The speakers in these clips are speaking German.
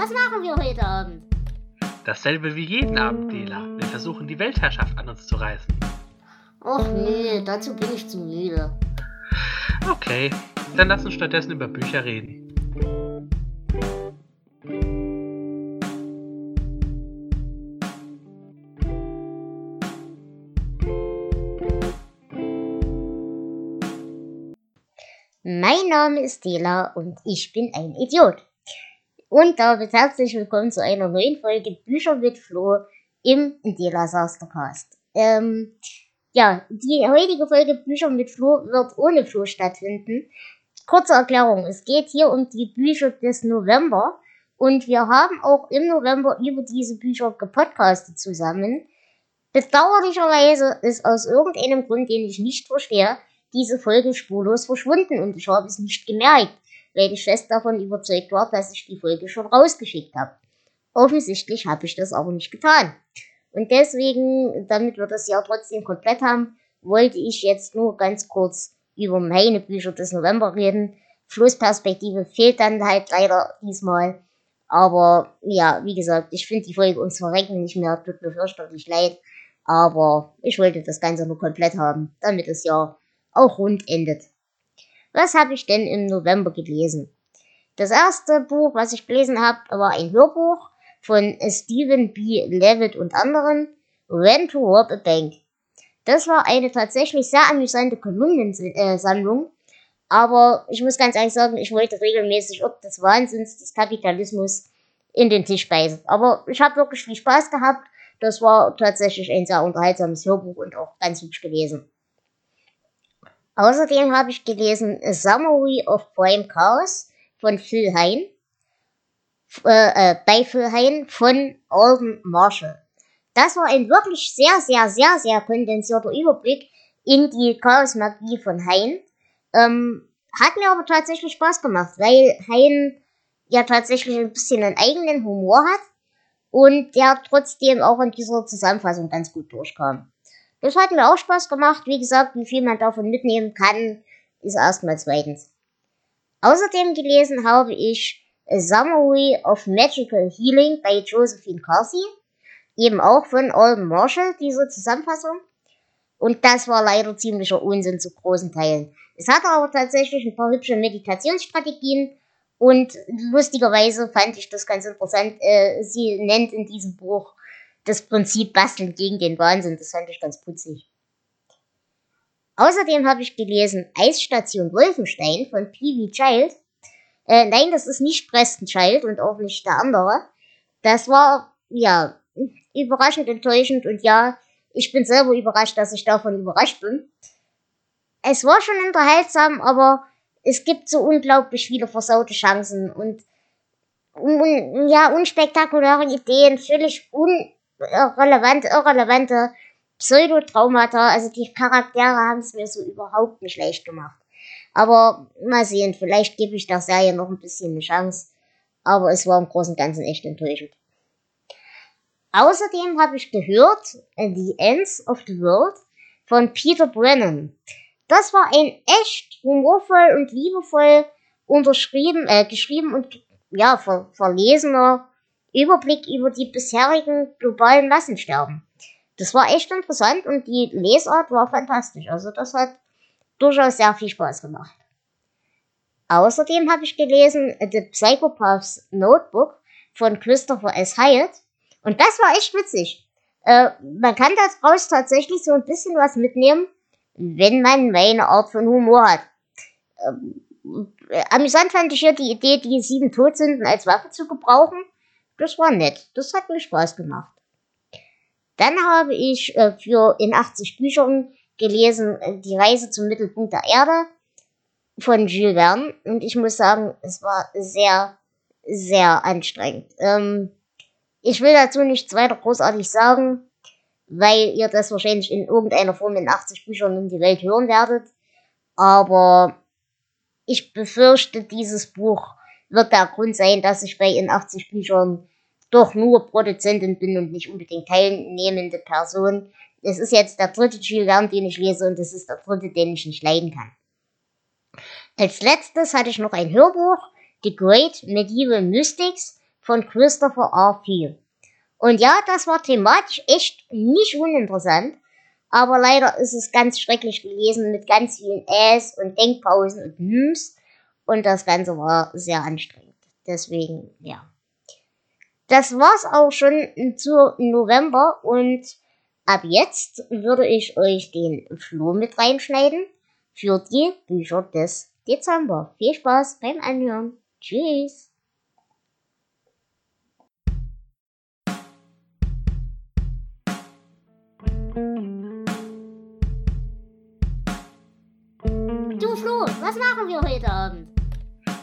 Was machen wir heute Abend? Dasselbe wie jeden Abend, Dela. Wir versuchen die Weltherrschaft an uns zu reißen. Och nee, dazu bin ich zu müde. Okay, dann lass uns stattdessen über Bücher reden. Mein Name ist Dela und ich bin ein Idiot. Und damit herzlich willkommen zu einer neuen Folge Bücher mit Flo im Dela Sastercast. Ähm, ja, die heutige Folge Bücher mit Flo wird ohne Flo stattfinden. Kurze Erklärung, es geht hier um die Bücher des November und wir haben auch im November über diese Bücher gepodcastet zusammen. Bedauerlicherweise ist aus irgendeinem Grund, den ich nicht verstehe, diese Folge spurlos verschwunden und ich habe es nicht gemerkt, weil ich fest davon überzeugt war, dass ich die Folge schon rausgeschickt habe. Offensichtlich habe ich das aber nicht getan. Und deswegen, damit wir das Jahr trotzdem komplett haben, wollte ich jetzt nur ganz kurz über meine Bücher des November reden. Flussperspektive fehlt dann halt leider diesmal. Aber ja, wie gesagt, ich finde die Folge uns verrecken nicht mehr, tut mir fürchterlich leid. Aber ich wollte das Ganze nur komplett haben, damit das Jahr auch rund endet. Was habe ich denn im November gelesen? Das erste Buch, was ich gelesen habe, war ein Hörbuch von Stephen B. Levitt und anderen, When to Rob a Bank. Das war eine tatsächlich sehr amüsante Kolumnensammlung, aber ich muss ganz ehrlich sagen, ich wollte regelmäßig ob des Wahnsinns des Kapitalismus in den Tisch beißen. Aber ich habe wirklich viel Spaß gehabt. Das war tatsächlich ein sehr unterhaltsames Hörbuch und auch ganz hübsch gewesen. Außerdem habe ich gelesen A Summary of Prime Chaos von Phil Hein, äh, äh, bei Phil Hein von Alden Marshall. Das war ein wirklich sehr, sehr, sehr, sehr kondensierter Überblick in die Chaos-Magie von Hein. Ähm, hat mir aber tatsächlich Spaß gemacht, weil Hein ja tatsächlich ein bisschen einen eigenen Humor hat und der trotzdem auch in dieser Zusammenfassung ganz gut durchkam. Das hat mir auch Spaß gemacht. Wie gesagt, wie viel man davon mitnehmen kann, ist erstmal zweitens. Außerdem gelesen habe ich A Summary of Magical Healing bei Josephine Carsey. Eben auch von Alden Marshall, diese Zusammenfassung. Und das war leider ziemlicher Unsinn zu großen Teilen. Es hatte aber tatsächlich ein paar hübsche Meditationsstrategien und lustigerweise fand ich das ganz interessant. Äh, sie nennt in diesem Buch das Prinzip Basteln gegen den Wahnsinn. Das fand ich ganz putzig. Außerdem habe ich gelesen Eisstation Wolfenstein von P.V. Child. Äh, nein, das ist nicht Preston Child und auch nicht der andere. Das war, ja, überraschend enttäuschend und ja, ich bin selber überrascht, dass ich davon überrascht bin. Es war schon unterhaltsam, aber es gibt so unglaublich viele versaute Chancen und, und ja, unspektakuläre Ideen, völlig un relevante, irrelevante Pseudotraumata. Also die Charaktere haben es mir so überhaupt nicht leicht gemacht. Aber mal sehen, vielleicht gebe ich der Serie noch ein bisschen eine Chance. Aber es war im Großen und Ganzen echt enttäuschend. Außerdem habe ich gehört The Ends of the World von Peter Brennan. Das war ein echt humorvoll und liebevoll unterschrieben, äh, geschrieben und ja, ver verlesener Überblick über die bisherigen globalen Massensterben. Das war echt interessant und die Lesart war fantastisch. Also das hat durchaus sehr viel Spaß gemacht. Außerdem habe ich gelesen The Psychopath's Notebook von Christopher S. Hyatt. Und das war echt witzig. Äh, man kann daraus tatsächlich so ein bisschen was mitnehmen, wenn man meine Art von Humor hat. Ähm, äh, amüsant fand ich hier die Idee, die sieben Todsünden als Waffe zu gebrauchen. Das war nett. Das hat mir Spaß gemacht. Dann habe ich äh, für in 80 Büchern gelesen äh, Die Reise zum Mittelpunkt der Erde von Jules Verne. Und ich muss sagen, es war sehr, sehr anstrengend. Ähm, ich will dazu nichts weiter großartig sagen, weil ihr das wahrscheinlich in irgendeiner Form in 80 Büchern in die Welt hören werdet. Aber ich befürchte, dieses Buch wird der Grund sein, dass ich bei in 80 Büchern doch nur Produzentin bin und nicht unbedingt teilnehmende Person. Es ist jetzt der dritte Jules den ich lese und es ist der dritte, den ich nicht leiden kann. Als letztes hatte ich noch ein Hörbuch, The Great Medieval Mystics von Christopher R. Peel. Und ja, das war thematisch echt nicht uninteressant, aber leider ist es ganz schrecklich gelesen mit ganz vielen Äs und Denkpausen und Hms und das Ganze war sehr anstrengend. Deswegen, ja. Das war's auch schon zu November und ab jetzt würde ich euch den Floh mit reinschneiden für die Bücher des Dezember. Viel Spaß beim Anhören. Tschüss. Du Flo, was machen wir heute Abend?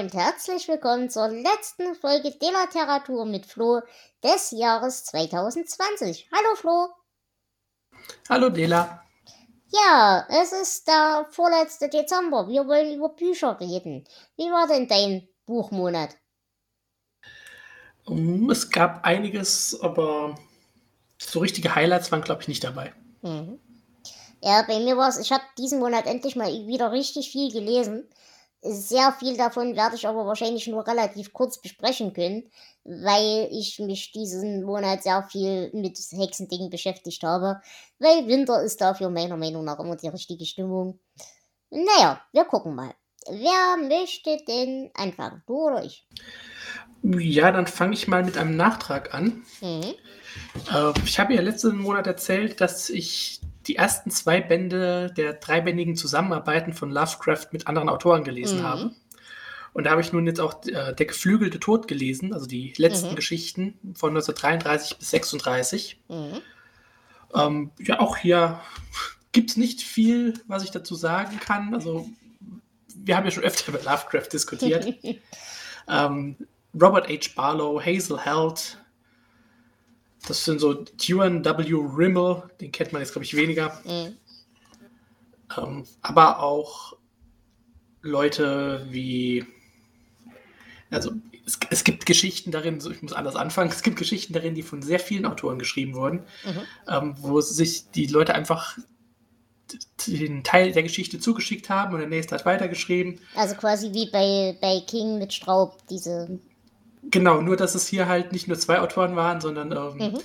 Und herzlich willkommen zur letzten Folge der Literatur mit Flo des Jahres 2020. Hallo Flo. Hallo Dela. Ja, es ist der vorletzte Dezember. Wir wollen über Bücher reden. Wie war denn dein Buchmonat? Es gab einiges, aber so richtige Highlights waren, glaube ich, nicht dabei. Mhm. Ja, bei mir war es, ich habe diesen Monat endlich mal wieder richtig viel gelesen. Sehr viel davon werde ich aber wahrscheinlich nur relativ kurz besprechen können, weil ich mich diesen Monat sehr viel mit Hexendingen beschäftigt habe. Weil Winter ist dafür meiner Meinung nach immer die richtige Stimmung. Naja, wir gucken mal. Wer möchte denn anfangen? Du oder ich? Ja, dann fange ich mal mit einem Nachtrag an. Mhm. Äh, ich habe ja letzten Monat erzählt, dass ich die ersten zwei Bände der dreibändigen Zusammenarbeiten von Lovecraft mit anderen Autoren gelesen mhm. habe. Und da habe ich nun jetzt auch äh, Der geflügelte Tod gelesen, also die letzten mhm. Geschichten von 1933 bis 36. Mhm. Ähm, ja, auch hier gibt es nicht viel, was ich dazu sagen kann. Also, wir haben ja schon öfter über Lovecraft diskutiert. ähm, Robert H. Barlow, Hazel Held, das sind so Tuan W. Rimmel, den kennt man jetzt, glaube ich, weniger. Mhm. Ähm, aber auch Leute wie, also es, es, gibt Geschichten darin, ich muss anders anfangen, es gibt Geschichten darin, die von sehr vielen Autoren geschrieben wurden, mhm. ähm, wo sich die Leute einfach den Teil der Geschichte zugeschickt haben und der nächste hat weitergeschrieben. Also quasi wie bei, bei King mit Straub, diese Genau, nur dass es hier halt nicht nur zwei Autoren waren, sondern ähm, mhm.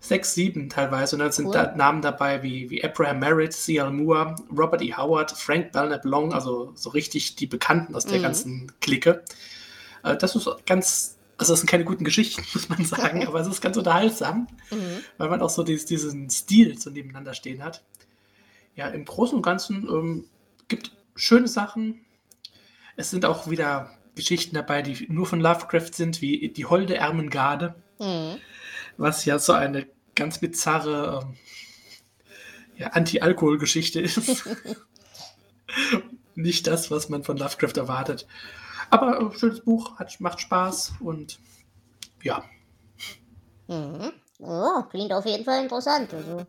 sechs, sieben teilweise. Und dann sind cool. da Namen dabei wie, wie Abraham Merritt, C.L. Moore, Robert E. Howard, Frank Belknap Long, also so richtig die Bekannten aus der mhm. ganzen Clique. Äh, das ist ganz, also das sind keine guten Geschichten, muss man sagen, aber es ist ganz unterhaltsam, mhm. weil man auch so dieses, diesen Stil so nebeneinander stehen hat. Ja, im Großen und Ganzen ähm, gibt schöne Sachen. Es sind auch wieder Geschichten dabei, die nur von Lovecraft sind, wie die Holde Ermengarde, mhm. was ja so eine ganz bizarre ähm, ja, Anti-Alkohol-Geschichte ist. Nicht das, was man von Lovecraft erwartet. Aber ein schönes Buch, hat, macht Spaß und ja. Mhm. Oh, klingt auf jeden Fall interessant. Also,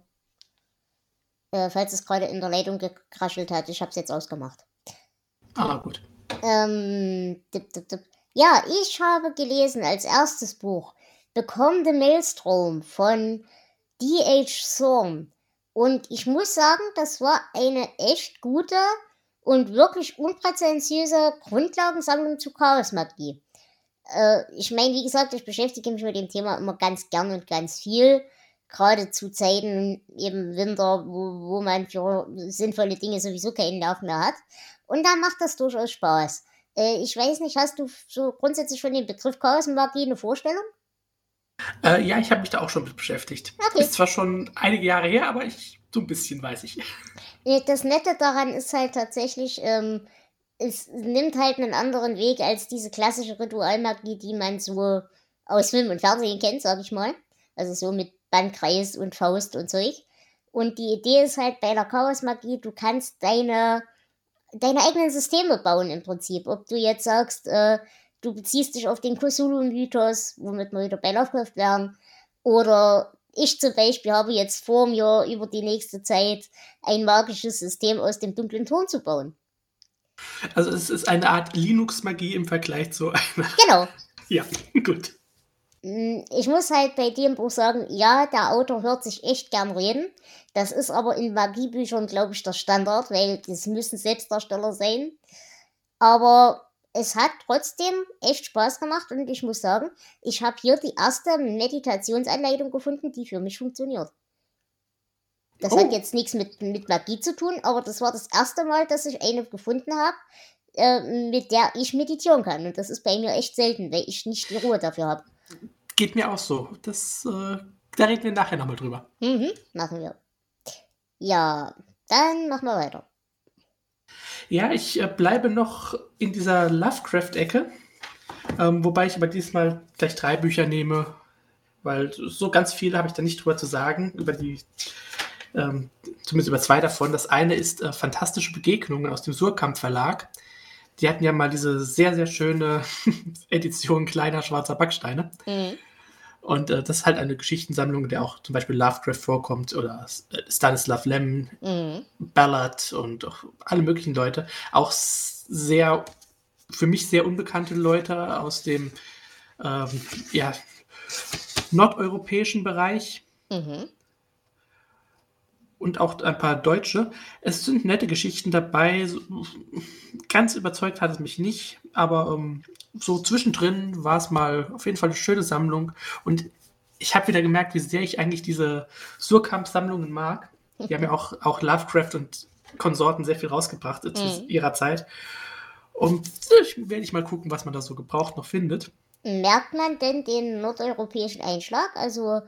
äh, falls es gerade in der Leitung gekraschelt hat, ich habe es jetzt ausgemacht. Ah, gut. Ähm, dip, dip, dip. Ja, ich habe gelesen als erstes Buch Become the Maelstrom von D.H. Thorne. Und ich muss sagen, das war eine echt gute und wirklich unpräzentiöse Grundlagensammlung zu Chaosmagie. Äh, ich meine, wie gesagt, ich beschäftige mich mit dem Thema immer ganz gern und ganz viel. Gerade zu Zeiten im Winter, wo, wo man für sinnvolle Dinge sowieso keinen Nerv mehr hat. Und da macht das durchaus Spaß. Äh, ich weiß nicht, hast du so grundsätzlich von dem Begriff Chaosmagie eine Vorstellung? Äh, ja, ich habe mich da auch schon mit beschäftigt. Okay. Ist zwar schon einige Jahre her, aber ich, so ein bisschen weiß ich. Das Nette daran ist halt tatsächlich, ähm, es nimmt halt einen anderen Weg als diese klassische Ritualmagie, die man so aus Film und Fernsehen kennt, sag ich mal. Also so mit Bandkreis und Faust und Zeug. Und die Idee ist halt bei der Chaosmagie, du kannst deine deine eigenen Systeme bauen im Prinzip. Ob du jetzt sagst, äh, du beziehst dich auf den Cthulhu-Mythos, womit wir wieder bei Lovecraft wären, oder ich zum Beispiel habe jetzt vor mir über die nächste Zeit ein magisches System aus dem dunklen Ton zu bauen. Also es ist eine Art Linux-Magie im Vergleich zu einer. Genau. Ja, gut. Mm, ich muss halt bei dem Buch sagen, ja, der Autor hört sich echt gern reden. Das ist aber in Magiebüchern, glaube ich, der Standard, weil das müssen Selbstdarsteller sein. Aber es hat trotzdem echt Spaß gemacht und ich muss sagen, ich habe hier die erste Meditationsanleitung gefunden, die für mich funktioniert. Das oh. hat jetzt nichts mit, mit Magie zu tun, aber das war das erste Mal, dass ich eine gefunden habe, äh, mit der ich meditieren kann. Und das ist bei mir echt selten, weil ich nicht die Ruhe dafür habe. Geht mir auch so. Das, äh, da reden wir nachher nochmal drüber. Mhm, machen wir. Ja, dann machen wir weiter. Ja, ich äh, bleibe noch in dieser Lovecraft-Ecke. Ähm, wobei ich aber diesmal gleich drei Bücher nehme, weil so ganz viel habe ich da nicht drüber zu sagen, über die, ähm, zumindest über zwei davon. Das eine ist äh, Fantastische Begegnungen aus dem Surkamp Verlag. Die hatten ja mal diese sehr, sehr schöne Edition kleiner schwarzer Backsteine. Mhm. Und äh, das ist halt eine Geschichtensammlung, in der auch zum Beispiel Lovecraft vorkommt oder äh, Stanislav Lem, mhm. Ballard und alle möglichen Leute. Auch sehr, für mich sehr unbekannte Leute aus dem ähm, ja, nordeuropäischen Bereich. Mhm. Und auch ein paar Deutsche. Es sind nette Geschichten dabei. Ganz überzeugt hat es mich nicht, aber ähm, so zwischendrin war es mal auf jeden Fall eine schöne Sammlung. Und ich habe wieder gemerkt, wie sehr ich eigentlich diese Surkamp-Sammlungen mag. Die haben ja auch, auch Lovecraft und Konsorten sehr viel rausgebracht mhm. zu ihrer Zeit. Und ich werde ich mal gucken, was man da so gebraucht noch findet. Merkt man denn den nordeuropäischen Einschlag? Also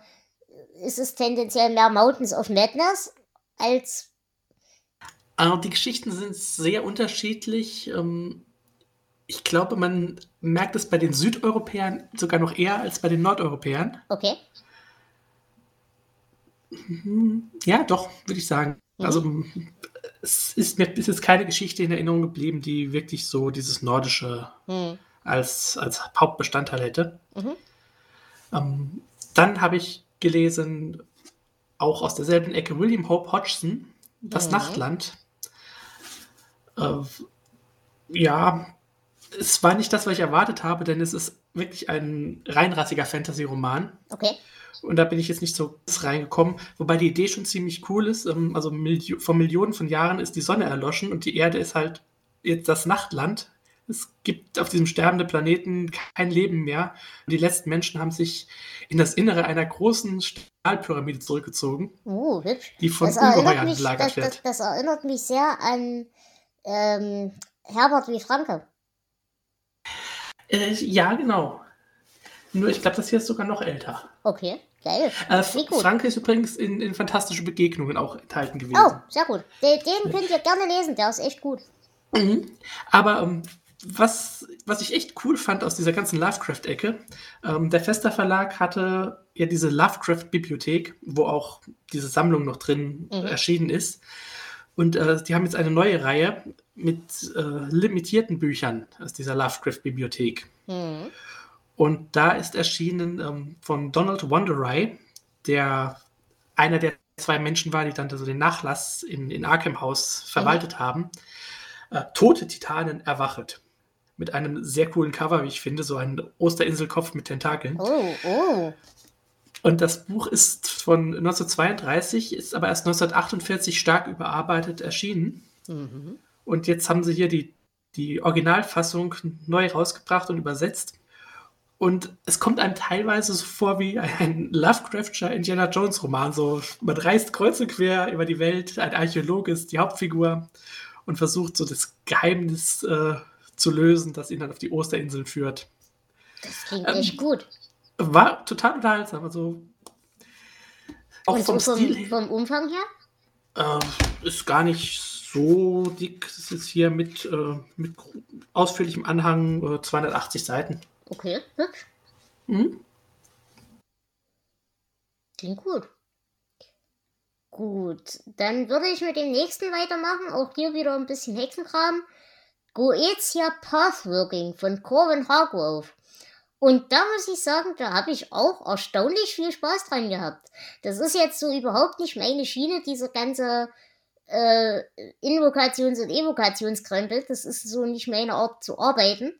ist es tendenziell mehr Mountains of Madness als. Also die Geschichten sind sehr unterschiedlich. Ähm, ich glaube, man merkt es bei den Südeuropäern sogar noch eher als bei den Nordeuropäern. Okay. Ja, doch, würde ich sagen. Mhm. Also es ist mir ist jetzt keine Geschichte in Erinnerung geblieben, die wirklich so dieses Nordische mhm. als, als Hauptbestandteil hätte. Mhm. Ähm, dann habe ich gelesen, auch aus derselben Ecke, William Hope Hodgson, Das mhm. Nachtland. Äh, ja, es war nicht das, was ich erwartet habe, denn es ist wirklich ein reinrassiger Fantasy-Roman. Okay. Und da bin ich jetzt nicht so reingekommen, wobei die Idee schon ziemlich cool ist. Ähm, also vor Millionen von Jahren ist die Sonne erloschen und die Erde ist halt jetzt das Nachtland. Es gibt auf diesem sterbenden Planeten kein Leben mehr. Und die letzten Menschen haben sich in das Innere einer großen Stahlpyramide zurückgezogen, uh, die von Ungeheuern belagert wird. Das, das, erinnert mich sehr an ähm, Herbert wie Franke. Äh, ja, genau. Nur ich glaube, das hier ist sogar noch älter. Okay, geil. Äh, Franke ist übrigens in, in Fantastische Begegnungen auch enthalten gewesen. Oh, sehr gut. Den, den könnt ihr gerne lesen, der ist echt gut. Mhm. Aber ähm, was, was ich echt cool fand aus dieser ganzen Lovecraft-Ecke, ähm, der Fester Verlag hatte ja diese Lovecraft-Bibliothek, wo auch diese Sammlung noch drin mhm. erschienen ist. Und äh, die haben jetzt eine neue Reihe mit äh, limitierten Büchern aus dieser Lovecraft-Bibliothek. Mhm. Und da ist erschienen ähm, von Donald Wonderay, der einer der zwei Menschen war, die dann so den Nachlass in, in Arkham House verwaltet mhm. haben. Äh, Tote Titanen erwachet. Mit einem sehr coolen Cover, wie ich finde, so ein Osterinselkopf mit Tentakeln. Oh, oh. Und das Buch ist von 1932, ist aber erst 1948 stark überarbeitet erschienen. Mhm. Und jetzt haben sie hier die, die Originalfassung neu rausgebracht und übersetzt. Und es kommt einem teilweise so vor wie ein Lovecraftscher Indiana Jones Roman. So, man reist kreuz und quer über die Welt, ein Archäologe ist die Hauptfigur und versucht so das Geheimnis äh, zu lösen, das ihn dann auf die Osterinsel führt. Das klingt ähm, echt gut. War total unterhaltsam. Also auch Und vom, vom, Stil vom Umfang her? Äh, ist gar nicht so dick. Das ist hier mit, äh, mit ausführlichem Anhang äh, 280 Seiten. Okay, hübsch. Mhm. Klingt gut. Gut, dann würde ich mit dem nächsten weitermachen. Auch hier wieder ein bisschen Hexenkram. Goetia Pathworking von Corbin Hargrove. Und da muss ich sagen, da habe ich auch erstaunlich viel Spaß dran gehabt. Das ist jetzt so überhaupt nicht meine Schiene, dieser ganze äh, Invokations- und Evokationskrempel. Das ist so nicht meine Art zu arbeiten.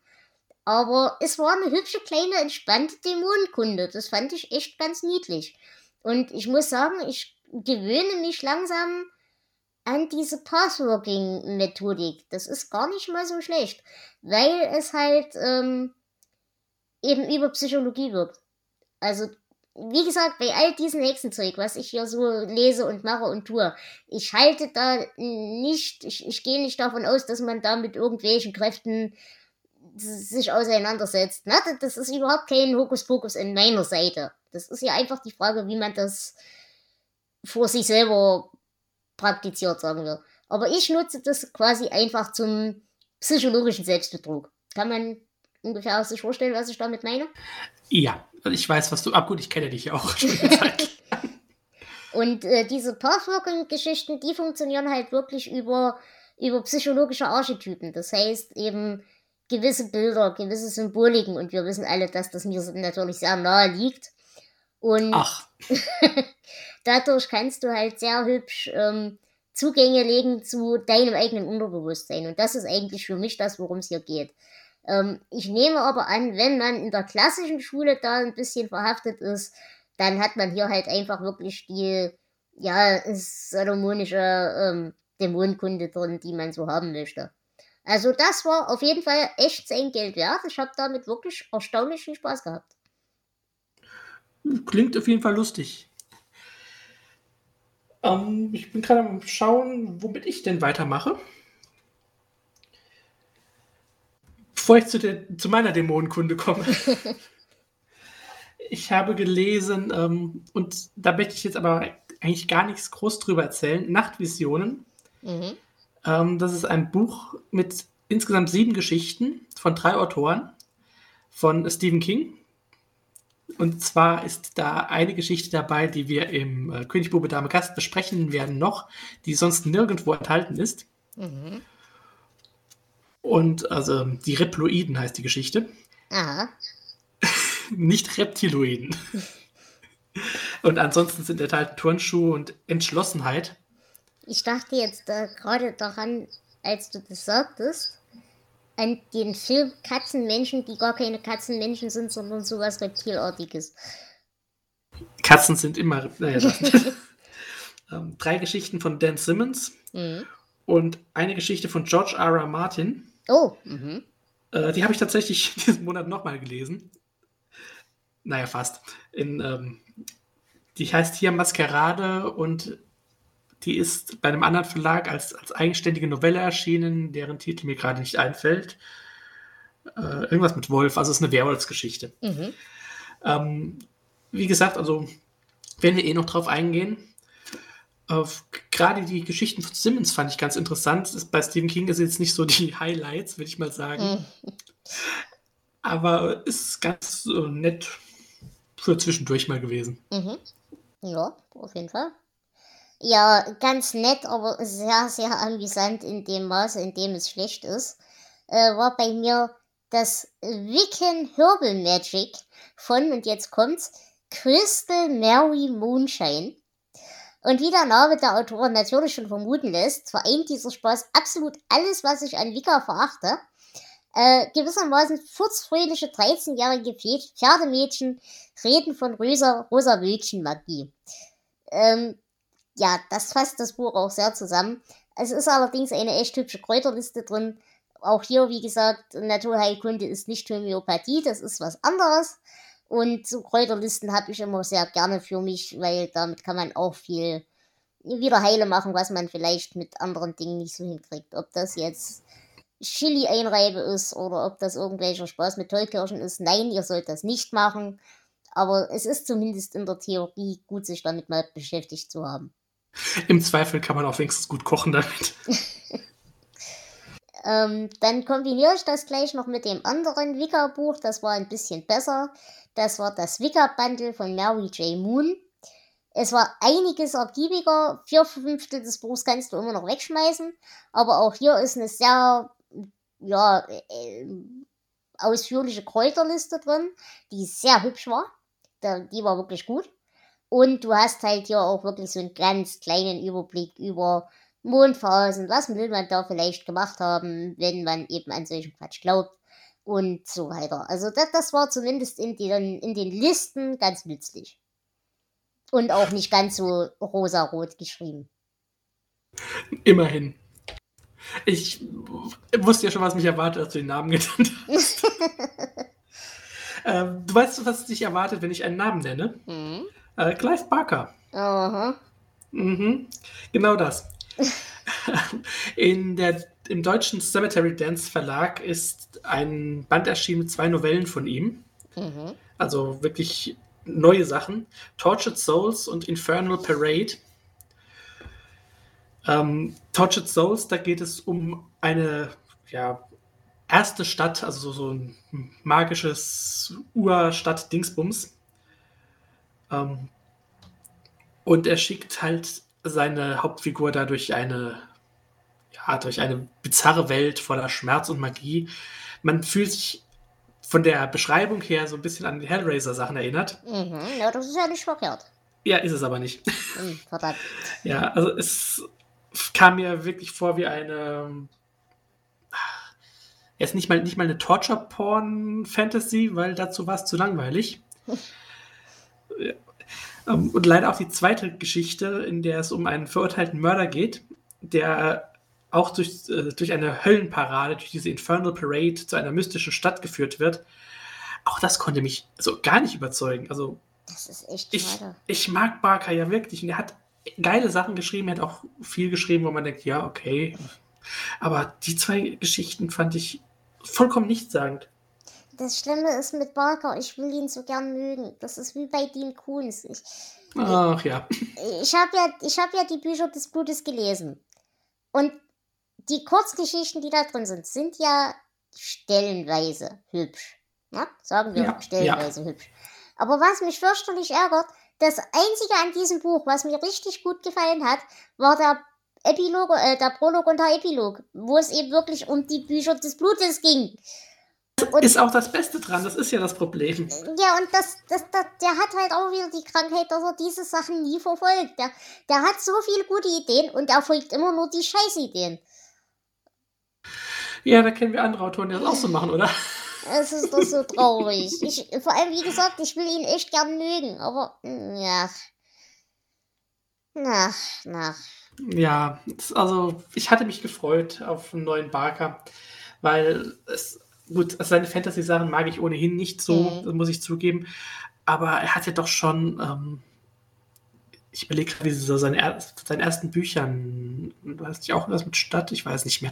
Aber es war eine hübsche, kleine, entspannte Dämonenkunde. Das fand ich echt ganz niedlich. Und ich muss sagen, ich gewöhne mich langsam an diese Passworking-Methodik. Das ist gar nicht mal so schlecht, weil es halt ähm, eben über Psychologie wirkt. Also, wie gesagt, bei all diesem Hexenzeug, was ich hier so lese und mache und tue, ich halte da nicht, ich, ich gehe nicht davon aus, dass man da mit irgendwelchen Kräften sich auseinandersetzt. Ne? Das ist überhaupt kein Hokuspokus in meiner Seite. Das ist ja einfach die Frage, wie man das vor sich selber praktiziert, sagen wir. Aber ich nutze das quasi einfach zum psychologischen Selbstbetrug. Kann man ungefähr sich vorstellen, was ich damit meine? Ja, ich weiß, was du. Ab gut, ich kenne dich ja auch schon Und äh, diese Pathworking-Geschichten, die funktionieren halt wirklich über, über psychologische Archetypen. Das heißt eben gewisse Bilder, gewisse Symboliken. Und wir wissen alle, dass das mir natürlich sehr nahe liegt. Und Ach. dadurch kannst du halt sehr hübsch ähm, Zugänge legen zu deinem eigenen Unterbewusstsein. Und das ist eigentlich für mich das, worum es hier geht. Ähm, ich nehme aber an, wenn man in der klassischen Schule da ein bisschen verhaftet ist, dann hat man hier halt einfach wirklich die, ja, salomonische ähm, Dämonenkunde drin, die man so haben möchte. Also das war auf jeden Fall echt sein Geld wert. Ich habe damit wirklich erstaunlich viel Spaß gehabt. Klingt auf jeden Fall lustig. Ähm, ich bin gerade am Schauen, womit ich denn weitermache. Bevor ich zu, der, zu meiner Dämonenkunde komme. ich habe gelesen, ähm, und da möchte ich jetzt aber eigentlich gar nichts groß drüber erzählen, Nachtvisionen. Mhm. Ähm, das ist ein Buch mit insgesamt sieben Geschichten von drei Autoren von Stephen King. Und zwar ist da eine Geschichte dabei, die wir im äh, König Bube Dame Gast besprechen werden noch, die sonst nirgendwo enthalten ist. Mhm. Und also die Reploiden heißt die Geschichte. Aha. Nicht Reptiloiden. und ansonsten sind enthalten Turnschuhe und Entschlossenheit. Ich dachte jetzt äh, gerade daran, als du das sagtest, an den Film Katzenmenschen, die gar keine Katzenmenschen sind, sondern sowas Reptilartiges. Katzen sind immer. Naja, ähm, drei Geschichten von Dan Simmons mhm. und eine Geschichte von George R. R. Martin. Oh, mhm. Äh, die habe ich tatsächlich diesen Monat nochmal gelesen. Naja, fast. In, ähm, die heißt hier Maskerade und die ist bei einem anderen Verlag als, als eigenständige Novelle erschienen, deren Titel mir gerade nicht einfällt. Äh, irgendwas mit Wolf, also es ist eine Werwolfsgeschichte. Mhm. Ähm, wie gesagt, also wenn wir eh noch drauf eingehen, äh, gerade die Geschichten von Simmons fand ich ganz interessant. Bei Stephen King ist jetzt nicht so die Highlights, würde ich mal sagen. Mhm. Aber ist ganz äh, nett für zwischendurch mal gewesen. Mhm. Ja, auf jeden Fall. Ja, ganz nett, aber sehr, sehr amüsant in dem Maße, in dem es schlecht ist, äh, war bei mir das Wiccan Herbal Magic von, und jetzt kommt's, Crystal Mary Moonshine. Und wie der Name der Autorin natürlich schon vermuten lässt, vereint dieser Spaß absolut alles, was ich an Wicca verachte. Äh, gewissermaßen furzfröhliche 13-jährige Pferdemädchen reden von rosa, rosa Wölkchen-Magie. Ähm, ja, das fasst das Buch auch sehr zusammen. Es ist allerdings eine echt hübsche Kräuterliste drin. Auch hier, wie gesagt, Naturheilkunde ist nicht Homöopathie, das ist was anderes. Und so Kräuterlisten habe ich immer sehr gerne für mich, weil damit kann man auch viel wieder heile machen, was man vielleicht mit anderen Dingen nicht so hinkriegt. Ob das jetzt Chili-Einreibe ist oder ob das irgendwelcher Spaß mit Tollkirschen ist. Nein, ihr sollt das nicht machen. Aber es ist zumindest in der Theorie gut, sich damit mal beschäftigt zu haben. Im Zweifel kann man auch wenigstens gut kochen damit. ähm, dann kombiniere ich das gleich noch mit dem anderen Wicca-Buch. Das war ein bisschen besser. Das war das Wicca-Bundle von Mary J. Moon. Es war einiges ergiebiger. Vier Fünftel des Buchs kannst du immer noch wegschmeißen. Aber auch hier ist eine sehr, ja, äh, ausführliche Kräuterliste drin, die sehr hübsch war. Die war wirklich gut. Und du hast halt hier auch wirklich so einen ganz kleinen Überblick über Mondphasen, was will man da vielleicht gemacht haben, wenn man eben an solchen Quatsch glaubt und so weiter. Also das, das war zumindest in den, in den Listen ganz nützlich. Und auch nicht ganz so rosarot geschrieben. Immerhin. Ich wusste ja schon, was mich erwartet, als du den Namen genannt hast. ähm, du weißt, was dich erwartet, wenn ich einen Namen nenne? Mhm. Äh, Clive Barker. Aha. Mhm. Genau das. In der, Im deutschen Cemetery Dance Verlag ist ein Band erschienen mit zwei Novellen von ihm. Mhm. Also wirklich neue Sachen. Tortured Souls und Infernal Parade. Ähm, Tortured Souls, da geht es um eine ja, erste Stadt, also so, so ein magisches Urstadt-Dingsbums. Ähm, und er schickt halt seine Hauptfigur da durch eine, ja, durch eine bizarre Welt voller Schmerz und Magie. Man fühlt sich von der Beschreibung her so ein bisschen an die Hellraiser-Sachen erinnert. Mhm, ja, das ist ja nicht verkehrt. Ja, ist es aber nicht. Mhm, verdammt. Ja, also es kam mir wirklich vor wie eine. Jetzt nicht mal, nicht mal eine Torture-Porn-Fantasy, weil dazu war es zu langweilig. Ähm, und leider auch die zweite Geschichte, in der es um einen verurteilten Mörder geht, der auch durch, äh, durch eine Höllenparade, durch diese Infernal Parade zu einer mystischen Stadt geführt wird. Auch das konnte mich so gar nicht überzeugen. Also, das ist echt ich, ich mag Barker ja wirklich und er hat geile Sachen geschrieben. Er hat auch viel geschrieben, wo man denkt, ja, okay. Aber die zwei Geschichten fand ich vollkommen nichtssagend. Das Schlimme ist mit Barker, ich will ihn so gern mögen. Das ist wie bei Dean Koons. Ich, Ach ja. Ich habe ja, hab ja die Bücher des Blutes gelesen. Und die Kurzgeschichten, die da drin sind, sind ja stellenweise hübsch. Na? Sagen wir ja, stellenweise ja. hübsch. Aber was mich fürchterlich ärgert, das Einzige an diesem Buch, was mir richtig gut gefallen hat, war der Epilog, äh, der Prolog und der Epilog, wo es eben wirklich um die Bücher des Blutes ging. Und ist auch das Beste dran, das ist ja das Problem. Ja, und das, das, das, der hat halt auch wieder die Krankheit, dass er diese Sachen nie verfolgt. Der, der hat so viele gute Ideen und er folgt immer nur die Scheißideen. Ja, da kennen wir andere Autoren, die das auch so machen, oder? Es ist doch so traurig. Ich, vor allem, wie gesagt, ich will ihn echt gern mögen, aber ja. Na, na. Ja, also ich hatte mich gefreut auf einen neuen Barker, weil es gut, also seine Fantasy-Sachen mag ich ohnehin nicht so, mhm. das muss ich zugeben. Aber er hat ja doch schon, ähm, ich überlege gerade, wie so seine, seinen ersten Büchern, weiß nicht, auch was mit Stadt, ich weiß nicht mehr.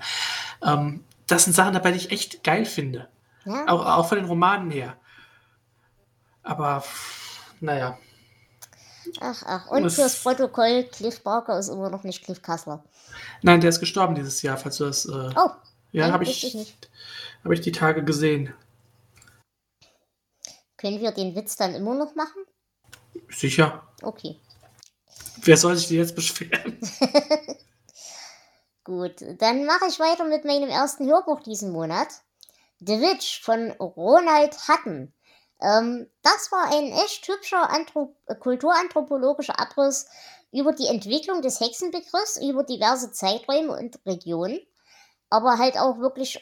Ähm, das sind Sachen dabei, die ich echt geil finde. Ja. Auch, auch von den Romanen her. Aber, naja. Ach, ach. Und das, fürs Protokoll, Cliff Barker ist immer noch nicht Cliff Kassler. Nein, der ist gestorben dieses Jahr, falls du das. Äh, oh, ja, habe ich. Habe ich die Tage gesehen. Können wir den Witz dann immer noch machen? Sicher. Okay. Wer soll sich denn jetzt beschweren? Gut, dann mache ich weiter mit meinem ersten Hörbuch diesen Monat. The Witch von Ronald Hutton. Ähm, das war ein echt hübscher Anthrop kulturanthropologischer Abriss über die Entwicklung des Hexenbegriffs, über diverse Zeiträume und Regionen, aber halt auch wirklich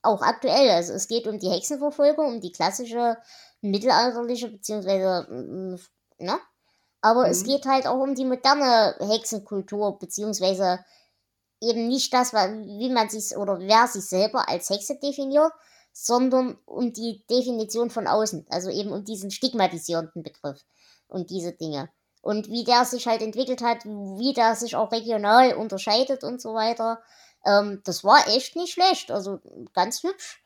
auch aktuell. Also es geht um die Hexenverfolgung, um die klassische mittelalterliche, beziehungsweise, mm, ne? Aber mhm. es geht halt auch um die moderne Hexenkultur, beziehungsweise eben nicht das, wie man sich oder wer sich selber als Hexe definiert, sondern um die Definition von außen, also eben um diesen stigmatisierenden Begriff und diese Dinge. Und wie der sich halt entwickelt hat, wie der sich auch regional unterscheidet und so weiter. Ähm, das war echt nicht schlecht, also ganz hübsch.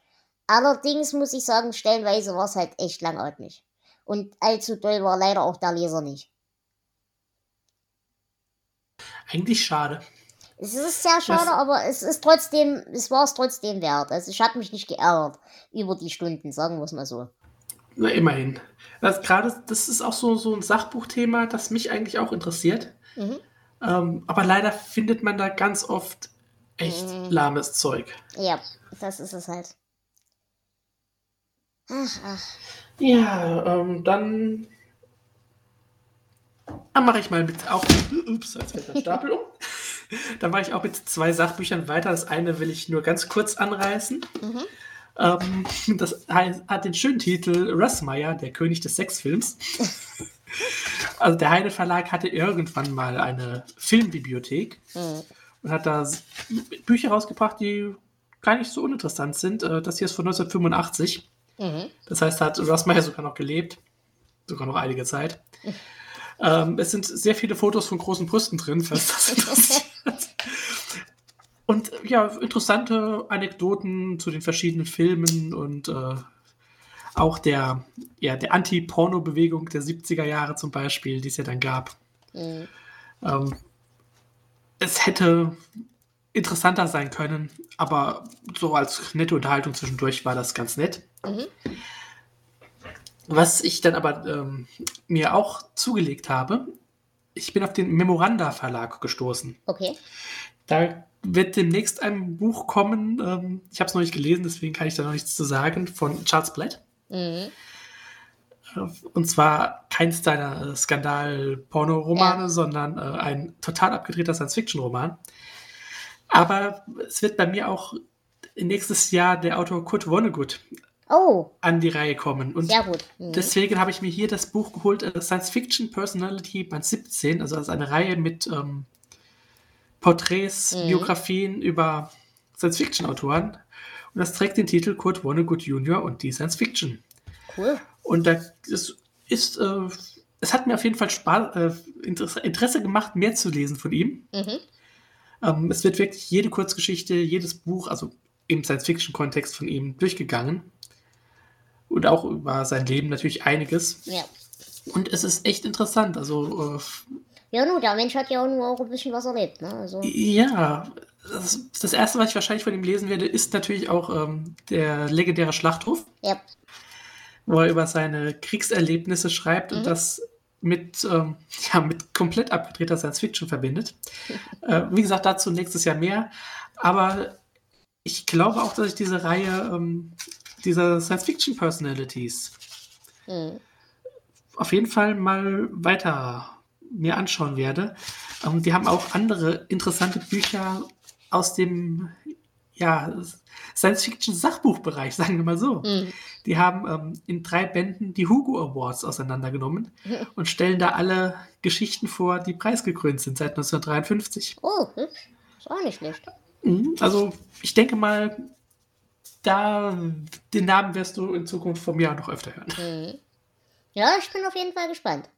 Allerdings muss ich sagen, stellenweise war es halt echt langatmig. Und allzu doll war leider auch der Leser nicht. Eigentlich schade. Es ist sehr schade, das, aber es ist trotzdem, es war es trotzdem wert. Also ich habe mich nicht geärgert über die Stunden, sagen wir es mal so. Na, immerhin. Das, Gerade das ist auch so, so ein Sachbuchthema, das mich eigentlich auch interessiert. Mhm. Ähm, aber leider findet man da ganz oft echt mhm. lahmes Zeug. Ja, das ist es halt. Ach, ach. Ja, ähm, dann, dann mache ich mal mit auch. Ups, jetzt fällt der Stapel um. dann mache ich auch mit zwei Sachbüchern weiter. Das eine will ich nur ganz kurz anreißen. Mhm. Ähm, das hat den schönen Titel Russmeyer, der König des Sexfilms. also der Heine Verlag hatte irgendwann mal eine Filmbibliothek mhm. und hat da Bücher rausgebracht, die gar nicht so uninteressant sind. Äh, das hier ist von 1985. Mhm. Das heißt, da hat Russmeyer sogar noch gelebt. Sogar noch einige Zeit. ähm, es sind sehr viele Fotos von großen Brüsten drin, falls das interessiert. Und ja, interessante Anekdoten zu den verschiedenen Filmen und äh, auch der, ja, der Anti-Porno-Bewegung der 70er Jahre zum Beispiel, die es ja dann gab. Mhm. Ähm, es hätte interessanter sein können, aber so als nette Unterhaltung zwischendurch war das ganz nett. Mhm. Was ich dann aber ähm, mir auch zugelegt habe, ich bin auf den Memoranda Verlag gestoßen. Okay. Da wird demnächst ein Buch kommen. Ähm, ich habe es noch nicht gelesen, deswegen kann ich da noch nichts zu sagen, von Charles Blatt. Mhm. Äh, und zwar keins deiner Skandal-Porno-Romane, ja. sondern äh, ein total abgedrehter Science-Fiction-Roman. Aber es wird bei mir auch nächstes Jahr der Autor Kurt Vonnegut oh. an die Reihe kommen. Und Sehr gut. Mhm. deswegen habe ich mir hier das Buch geholt, äh, Science Fiction Personality Band 17, also das ist eine Reihe mit ähm, Porträts, mhm. Biografien über Science-Fiction-Autoren. Und das trägt den Titel Kurt Vonnegut Jr. und die Science-Fiction. Cool. Und da ist, ist äh, es hat mir auf jeden Fall Spaß, äh, Interesse gemacht, mehr zu lesen von ihm. Mhm. Ähm, es wird wirklich jede Kurzgeschichte, jedes Buch, also im Science-Fiction-Kontext von ihm durchgegangen. Und auch über sein Leben natürlich einiges. Ja. Und es ist echt interessant. Also äh, ja, nur, der Mensch hat ja auch nur auch ein bisschen was erlebt, ne? Also. Ja, das, das, erste, was ich wahrscheinlich von ihm lesen werde, ist natürlich auch ähm, der legendäre Schlachthof. Ja. Wo er über seine Kriegserlebnisse schreibt mhm. und das mit, ähm, ja, mit komplett abgedrehter Science Fiction verbindet. äh, wie gesagt, dazu nächstes Jahr mehr. Aber ich glaube auch, dass ich diese Reihe ähm, dieser Science Fiction Personalities mhm. auf jeden Fall mal weiter mir anschauen werde. Ähm, die haben auch andere interessante Bücher aus dem ja, Science-Fiction-Sachbuchbereich, sagen wir mal so. Mhm. Die haben ähm, in drei Bänden die Hugo Awards auseinandergenommen mhm. und stellen da alle Geschichten vor, die preisgekrönt sind seit 1953. Oh, ist auch nicht schlecht. Mhm, also, ich denke mal, da den Namen wirst du in Zukunft von mir noch öfter hören. Mhm. Ja, ich bin auf jeden Fall gespannt.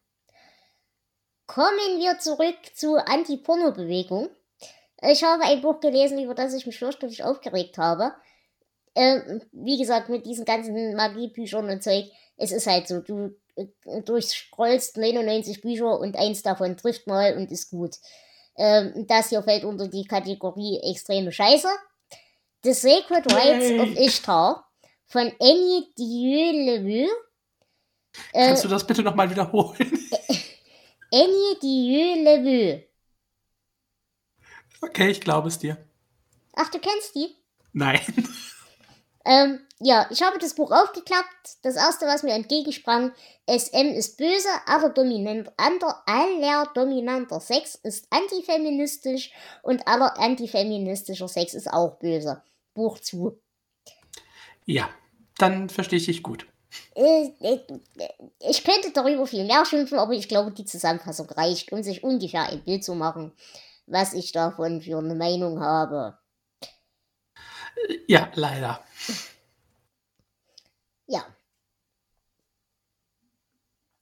Kommen wir zurück zur Anti-Porno-Bewegung. Ich habe ein Buch gelesen, über das ich mich fürchterlich aufgeregt habe. Ähm, wie gesagt, mit diesen ganzen Magiebüchern und Zeug, es ist halt so, du äh, durchscrollst 99 Bücher und eins davon trifft mal und ist gut. Ähm, das hier fällt unter die Kategorie extreme Scheiße. The Sacred Rites of Ishtar von Annie Dieu-Leveux. Äh, Kannst du das bitte nochmal wiederholen? Annie Dieu-Leveux. Okay, ich glaube es dir. Ach, du kennst die? Nein. Ähm, ja, ich habe das Buch aufgeklappt. Das erste, was mir entgegensprang, SM ist böse, aber dominant, aller, aller dominanter Sex ist antifeministisch und aller antifeministischer Sex ist auch böse. Buch zu. Ja, dann verstehe ich dich gut. Äh, äh, ich könnte darüber viel mehr schimpfen, aber ich glaube, die Zusammenfassung reicht, um sich ungefähr ein Bild zu machen, was ich davon für eine Meinung habe. Ja, leider. Ja.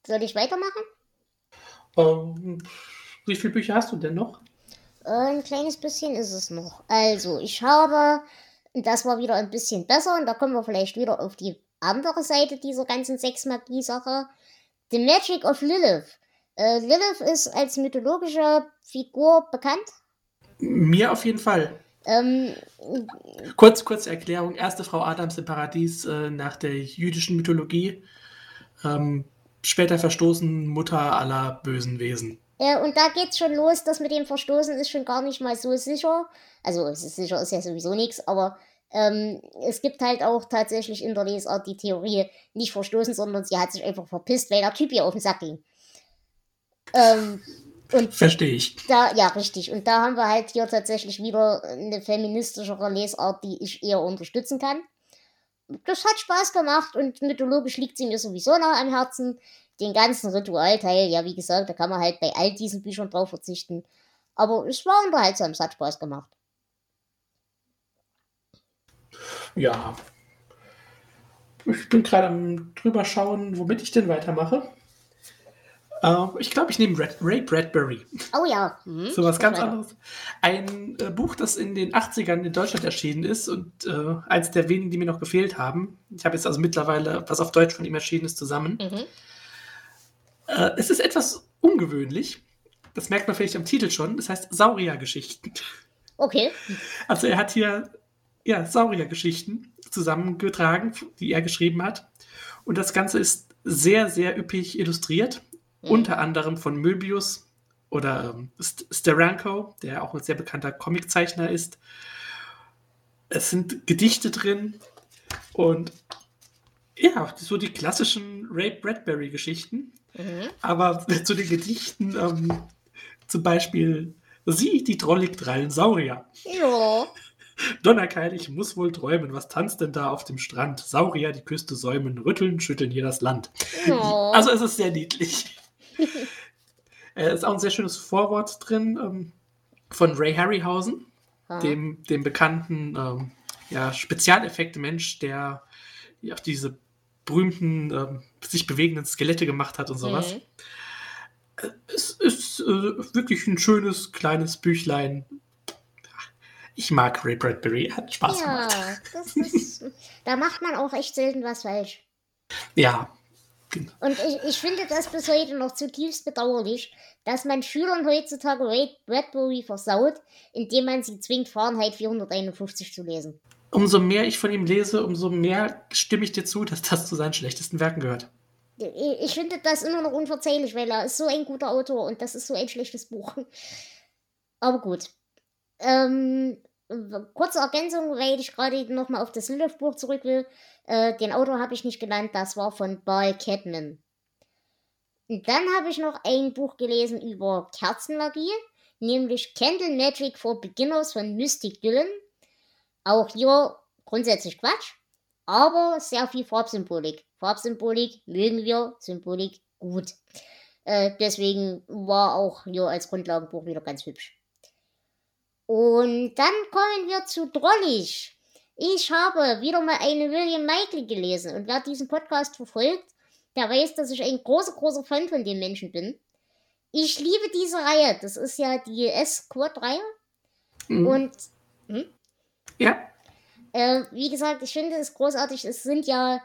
Soll ich weitermachen? Ähm, wie viele Bücher hast du denn noch? Äh, ein kleines bisschen ist es noch. Also, ich habe, das war wieder ein bisschen besser und da kommen wir vielleicht wieder auf die andere Seite dieser ganzen Sexmagie-Sache. The Magic of Lilith. Äh, Lilith ist als mythologische Figur bekannt. Mir auf jeden Fall. Ähm, Kurz, kurze Erklärung. Erste Frau Adams im Paradies äh, nach der jüdischen Mythologie. Ähm, später verstoßen Mutter aller bösen Wesen. Äh, und da geht's schon los, das mit dem Verstoßen ist schon gar nicht mal so sicher. Also, es ist sicher, ist ja sowieso nichts, aber Ähm, es gibt halt auch tatsächlich in der Lesart die Theorie nicht verstoßen, sondern sie hat sich einfach verpisst, weil der Typ ihr auf den Sack ging. Ähm, und Verstehe ich. Da, ja, richtig. Und da haben wir halt hier tatsächlich wieder eine feministischere Lesart, die ich eher unterstützen kann. Das hat Spaß gemacht und mythologisch liegt sie mir sowieso noch am Herzen. Den ganzen Ritualteil, ja, wie gesagt, da kann man halt bei all diesen Büchern drauf verzichten. Aber es war unterhaltsam, es hat Spaß gemacht. Ja. Ich bin gerade am drüber schauen, womit ich denn weitermache. Uh, ich glaube, ich nehme Red, Ray Bradbury. Oh ja. Mhm. So was ganz anderes. Ein äh, Buch, das in den 80ern in Deutschland erschienen ist und äh, eins der wenigen, die mir noch gefehlt haben. Ich habe jetzt also mittlerweile, was auf Deutsch von ihm erschienen ist, zusammen. Mhm. Äh, es ist etwas ungewöhnlich. Das merkt man vielleicht am Titel schon. Das heißt Sauriergeschichten. Okay. Also er hat hier ja, Sauriergeschichten zusammengetragen, die er geschrieben hat. Und das Ganze ist sehr, sehr üppig illustriert. Mhm. Unter anderem von Möbius oder ähm, Steranko, der auch ein sehr bekannter Comiczeichner ist. Es sind Gedichte drin und ja, so die klassischen Ray Bradbury-Geschichten. Mhm. Aber zu den Gedichten, ähm, zum Beispiel Sie, die drollig drallen Saurier. Ja. Donnerkeil, ich muss wohl träumen. Was tanzt denn da auf dem Strand? Saurier die Küste säumen, rütteln, schütteln hier das Land. Oh. Also es ist sehr niedlich. Es äh, ist auch ein sehr schönes Vorwort drin ähm, von Ray Harryhausen, ah. dem, dem bekannten ähm, ja, Spezialeffekte-Mensch, der ja, diese berühmten, ähm, sich bewegenden Skelette gemacht hat und sowas. Mhm. Äh, es ist äh, wirklich ein schönes, kleines Büchlein, ich mag Ray Bradbury, hat Spaß ja, gemacht. Das ist, da macht man auch echt selten was falsch. Ja. Genau. Und ich, ich finde das bis heute noch zutiefst bedauerlich, dass man Schülern heutzutage Ray Bradbury versaut, indem man sie zwingt, Fahrenheit 451 zu lesen. Umso mehr ich von ihm lese, umso mehr stimme ich dir zu, dass das zu seinen schlechtesten Werken gehört. Ich finde das immer noch unverzeihlich, weil er ist so ein guter Autor und das ist so ein schlechtes Buch. Aber gut. Ähm, kurze Ergänzung, weil ich gerade nochmal auf das Lilith-Buch zurück will. Äh, den Autor habe ich nicht genannt, das war von Ball Cadman. Und dann habe ich noch ein Buch gelesen über Kerzenmagie, nämlich Candle Magic for Beginners von Mystic Dylan. Auch hier grundsätzlich Quatsch, aber sehr viel Farbsymbolik. Farbsymbolik mögen wir, Symbolik gut. Äh, deswegen war auch hier als Grundlagenbuch wieder ganz hübsch. Und dann kommen wir zu Drollig. Ich habe wieder mal eine William Michael gelesen und wer diesen Podcast verfolgt, der weiß, dass ich ein großer, großer Fan von dem Menschen bin. Ich liebe diese Reihe. Das ist ja die S-Quad-Reihe. Mhm. Und. Hm? Ja. Äh, wie gesagt, ich finde es großartig. Es sind ja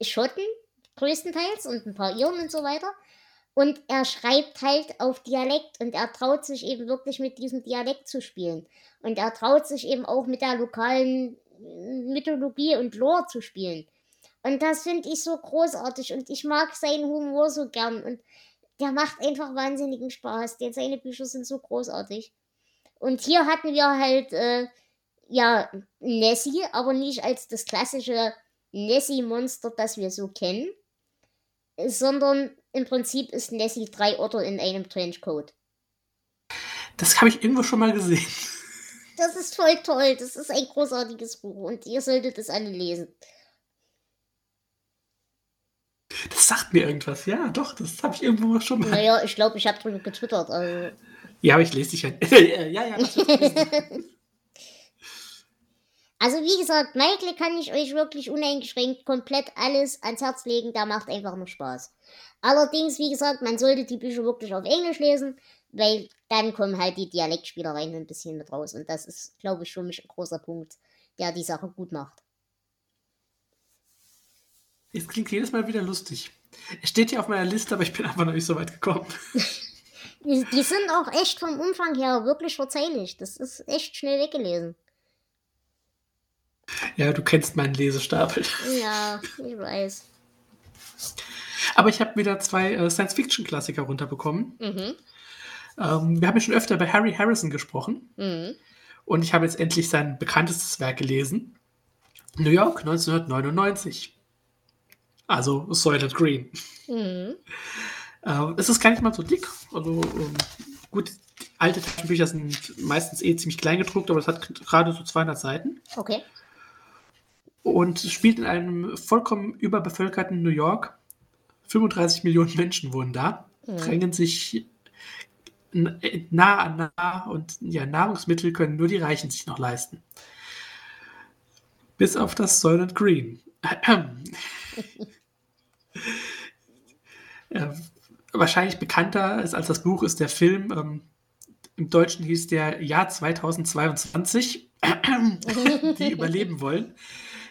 Schotten größtenteils und ein paar Iren und so weiter. Und er schreibt halt auf Dialekt und er traut sich eben wirklich mit diesem Dialekt zu spielen. Und er traut sich eben auch mit der lokalen Mythologie und Lore zu spielen. Und das finde ich so großartig und ich mag seinen Humor so gern und der macht einfach wahnsinnigen Spaß. Denn seine Bücher sind so großartig. Und hier hatten wir halt, äh, ja, Nessie, aber nicht als das klassische Nessie-Monster, das wir so kennen, sondern im Prinzip ist Nessie drei Otter in einem Trenchcoat. Das habe ich irgendwo schon mal gesehen. Das ist voll toll. Das ist ein großartiges Buch und ihr solltet es alle lesen. Das sagt mir irgendwas. Ja, doch, das habe ich irgendwo schon mal. Naja, ich glaube, ich habe drüber getwittert. Also. Ja, aber ich lese dich ja. ja, ja, das Also wie gesagt, Michael kann ich euch wirklich uneingeschränkt komplett alles ans Herz legen. Der macht einfach nur Spaß. Allerdings, wie gesagt, man sollte die Bücher wirklich auf Englisch lesen, weil dann kommen halt die Dialektspielereien ein bisschen mit raus. Und das ist, glaube ich, für mich ein großer Punkt, der die Sache gut macht. Es klingt jedes Mal wieder lustig. Es steht hier auf meiner Liste, aber ich bin einfach noch nicht so weit gekommen. die, die sind auch echt vom Umfang her wirklich verzeihlich. Das ist echt schnell weggelesen. Ja, du kennst meinen Lesestapel. Ja, ich weiß. Aber ich habe wieder zwei äh, Science-Fiction-Klassiker runterbekommen. Mhm. Ähm, wir haben ja schon öfter über Harry Harrison gesprochen. Mhm. Und ich habe jetzt endlich sein bekanntestes Werk gelesen. New York 1999. Also Soylent Green. Mhm. Äh, es ist gar nicht mal so dick. Also ähm, gut, alte Taschenbücher sind meistens eh ziemlich klein gedruckt, aber es hat gerade so 200 Seiten. Okay. Und spielt in einem vollkommen überbevölkerten New York. 35 Millionen Menschen wohnen da, mhm. drängen sich nah an nah und ja, Nahrungsmittel können nur die Reichen sich noch leisten. Bis auf das Soylent Green. ja, wahrscheinlich bekannter ist als das Buch ist der Film. Ähm, Im Deutschen hieß der Jahr 2022. die überleben wollen.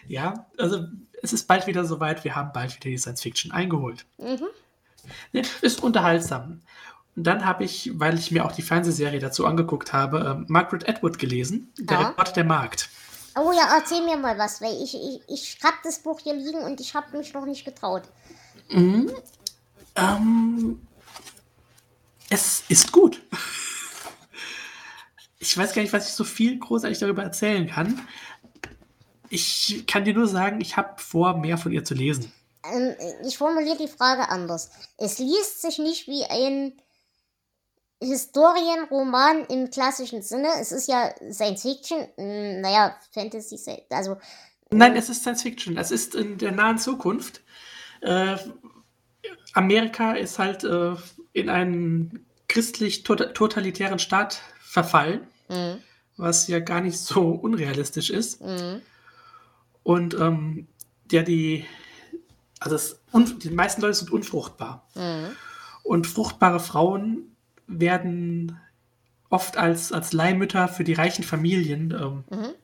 Ja, also es ist bald wieder soweit. Wir haben bald wieder die Science Fiction eingeholt. Mhm. Ja, ist unterhaltsam. Und dann habe ich, weil ich mir auch die Fernsehserie dazu angeguckt habe, äh, Margaret Atwood gelesen, Der ja. Report der Markt. Oh ja, erzähl mir mal was, weil ich, ich, ich habe das Buch hier liegen und ich habe mich noch nicht getraut. Mhm. Ähm, es ist gut. Ich weiß gar nicht, was ich so viel großartig darüber erzählen kann. Ich kann dir nur sagen, ich habe vor, mehr von ihr zu lesen. Ähm, ich formuliere die Frage anders. Es liest sich nicht wie ein Historienroman im klassischen Sinne. Es ist ja Science Fiction, hm, naja, Fantasy, also. Nein, es ist Science Fiction. Es ist in der nahen Zukunft. Äh, Amerika ist halt äh, in einen christlich-totalitären Staat verfallen, mhm. was ja gar nicht so unrealistisch ist. Mhm. Und ähm, ja, die, also das, die meisten Leute sind unfruchtbar. Mhm. Und fruchtbare Frauen werden oft als, als Leihmütter für die reichen Familien, ähm, mhm.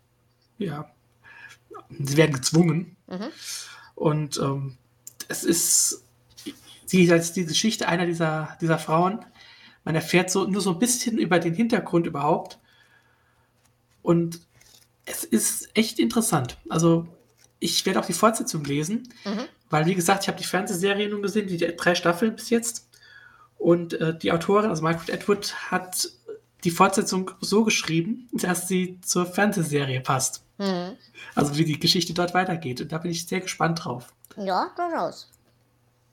ja, sie werden gezwungen. Mhm. Und ähm, es ist die, als die Geschichte einer dieser, dieser Frauen. Man erfährt so nur so ein bisschen über den Hintergrund überhaupt. Und es ist echt interessant. Also, ich werde auch die Fortsetzung lesen, mhm. weil, wie gesagt, ich habe die Fernsehserie nun gesehen, die drei Staffeln bis jetzt. Und äh, die Autorin, also Margaret Atwood, hat die Fortsetzung so geschrieben, dass sie zur Fernsehserie passt. Mhm. Also wie die Geschichte dort weitergeht. Und da bin ich sehr gespannt drauf. Ja, durchaus.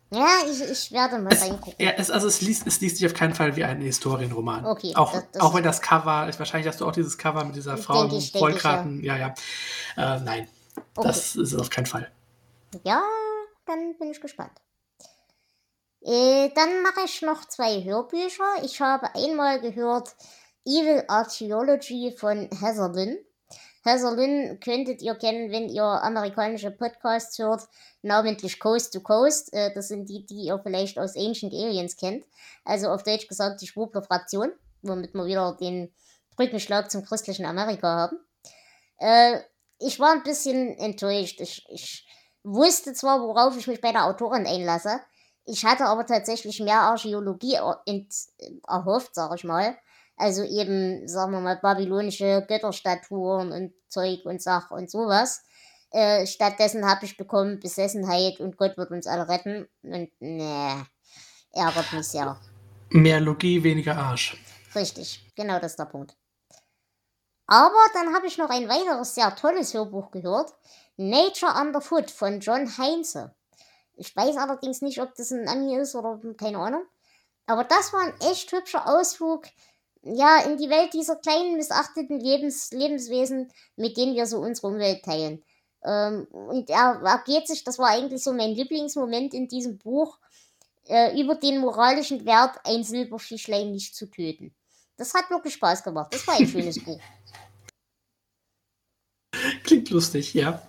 Ja, ich, ich werde mal es, reingucken. Ja, es, also es liest, es liest sich auf keinen Fall wie ein Historienroman. Okay. Auch, das, das auch wenn das Cover, wahrscheinlich hast du auch dieses Cover mit dieser Frau im Vollkraten. Ja, ja. ja. Äh, nein, okay. das ist es auf keinen Fall. Ja, dann bin ich gespannt. Äh, dann mache ich noch zwei Hörbücher. Ich habe einmal gehört Evil Archaeology von Heather Lynn könntet ihr kennen, wenn ihr amerikanische Podcasts hört, namentlich Coast to Coast. Äh, das sind die, die ihr vielleicht aus Ancient Aliens kennt. Also auf Deutsch gesagt die Schwurbler-Fraktion, womit wir wieder den Brückenschlag zum christlichen Amerika haben. Äh, ich war ein bisschen enttäuscht. Ich, ich wusste zwar, worauf ich mich bei der Autorin einlasse, ich hatte aber tatsächlich mehr Archäologie erhofft, sag ich mal. Also eben, sagen wir mal, babylonische Götterstatuen und Zeug und Sach und sowas. Äh, stattdessen habe ich bekommen Besessenheit und Gott wird uns alle retten. Und nee, ärgert mich sehr. Mehr Logie, weniger Arsch. Richtig, genau das ist der Punkt. Aber dann habe ich noch ein weiteres sehr tolles Hörbuch gehört. Nature Underfoot von John Heinze. Ich weiß allerdings nicht, ob das ein Ami ist oder keine Ahnung. Aber das war ein echt hübscher Ausflug, ja, in die Welt dieser kleinen, missachteten Lebens Lebenswesen, mit denen wir so unsere Umwelt teilen. Ähm, und er, er geht sich, das war eigentlich so mein Lieblingsmoment in diesem Buch, äh, über den moralischen Wert, ein Silberfischlein nicht zu töten. Das hat wirklich Spaß gemacht. Das war ein schönes Buch. Klingt lustig, ja.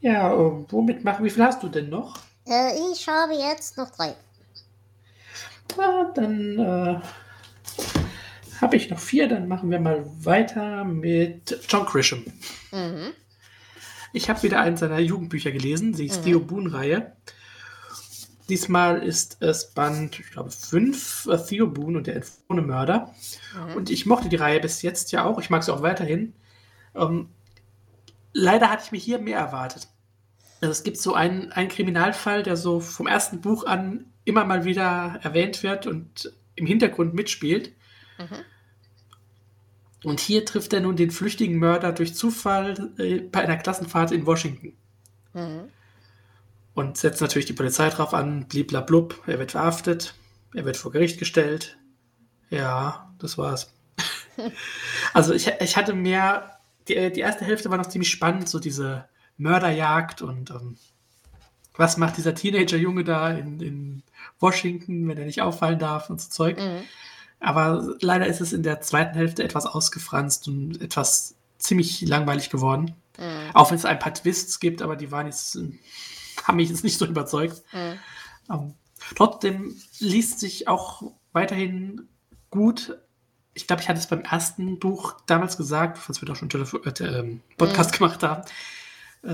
Ja, womit machen? Wie viel hast du denn noch? Äh, ich habe jetzt noch drei. Na, dann äh, habe ich noch vier. Dann machen wir mal weiter mit John Grisham. Mhm. Ich habe wieder einen seiner Jugendbücher gelesen, die mhm. Theo Boone-Reihe. Diesmal ist es Band, ich glaube, 5, äh, Theo Boone und der entflohene Mörder. Mhm. Und ich mochte die Reihe bis jetzt ja auch. Ich mag sie auch weiterhin. Ähm, leider hatte ich mir hier mehr erwartet. Also es gibt so einen, einen Kriminalfall, der so vom ersten Buch an immer mal wieder erwähnt wird und im Hintergrund mitspielt. Mhm. Und hier trifft er nun den flüchtigen Mörder durch Zufall äh, bei einer Klassenfahrt in Washington. Mhm. Und setzt natürlich die Polizei drauf an, bliblablub, er wird verhaftet, er wird vor Gericht gestellt. Ja, das war's. also ich, ich hatte mehr, die, die erste Hälfte war noch ziemlich spannend, so diese Mörderjagd und ähm, was macht dieser Teenager-Junge da in, in, Washington, wenn er nicht auffallen darf und so Zeug. Mhm. Aber leider ist es in der zweiten Hälfte etwas ausgefranst und etwas ziemlich langweilig geworden. Mhm. Auch wenn es ein paar Twists gibt, aber die waren jetzt, haben mich jetzt nicht so überzeugt. Mhm. Ähm, trotzdem liest sich auch weiterhin gut. Ich glaube, ich hatte es beim ersten Buch damals gesagt, falls wir doch schon Telefo äh, ähm, Podcast mhm. gemacht haben,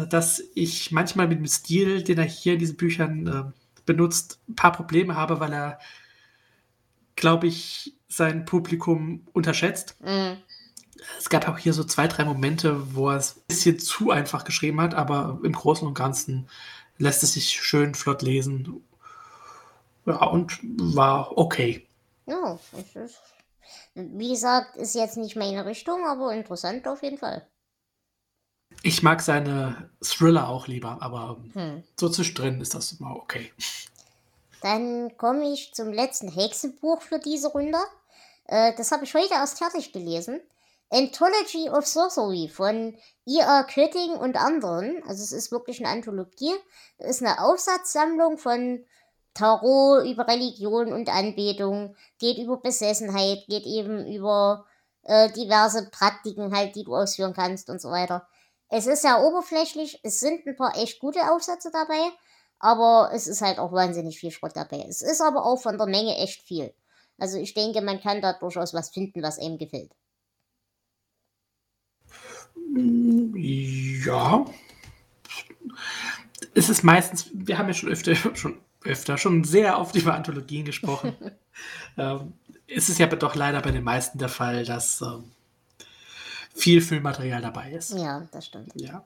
dass ich manchmal mit dem Stil, den er hier in diesen Büchern äh, benutzt, ein paar Probleme habe, weil er, glaube ich, sein Publikum unterschätzt. Mhm. Es gab auch hier so zwei, drei Momente, wo er es ein bisschen zu einfach geschrieben hat, aber im Großen und Ganzen lässt es sich schön flott lesen. Ja, und war okay. Ja, wie gesagt, ist jetzt nicht meine Richtung, aber interessant auf jeden Fall. Ich mag seine Thriller auch lieber, aber hm. so zwischendrin ist das immer okay. Dann komme ich zum letzten Hexenbuch für diese Runde. Äh, das habe ich heute erst fertig gelesen. Anthology of Sorcery von I.R. Kötting und anderen. Also es ist wirklich eine Anthologie. Es ist eine Aufsatzsammlung von Tarot über Religion und Anbetung. Geht über Besessenheit, geht eben über äh, diverse Praktiken halt, die du ausführen kannst und so weiter. Es ist sehr oberflächlich, es sind ein paar echt gute Aufsätze dabei, aber es ist halt auch wahnsinnig viel Schrott dabei. Es ist aber auch von der Menge echt viel. Also ich denke, man kann da durchaus was finden, was einem gefällt. Ja. Es ist meistens, wir haben ja schon öfter, schon öfter, schon sehr oft über Anthologien gesprochen. ähm, es ist ja doch leider bei den meisten der Fall, dass ähm, viel Filmmaterial dabei ist. Ja, das stimmt. Ja.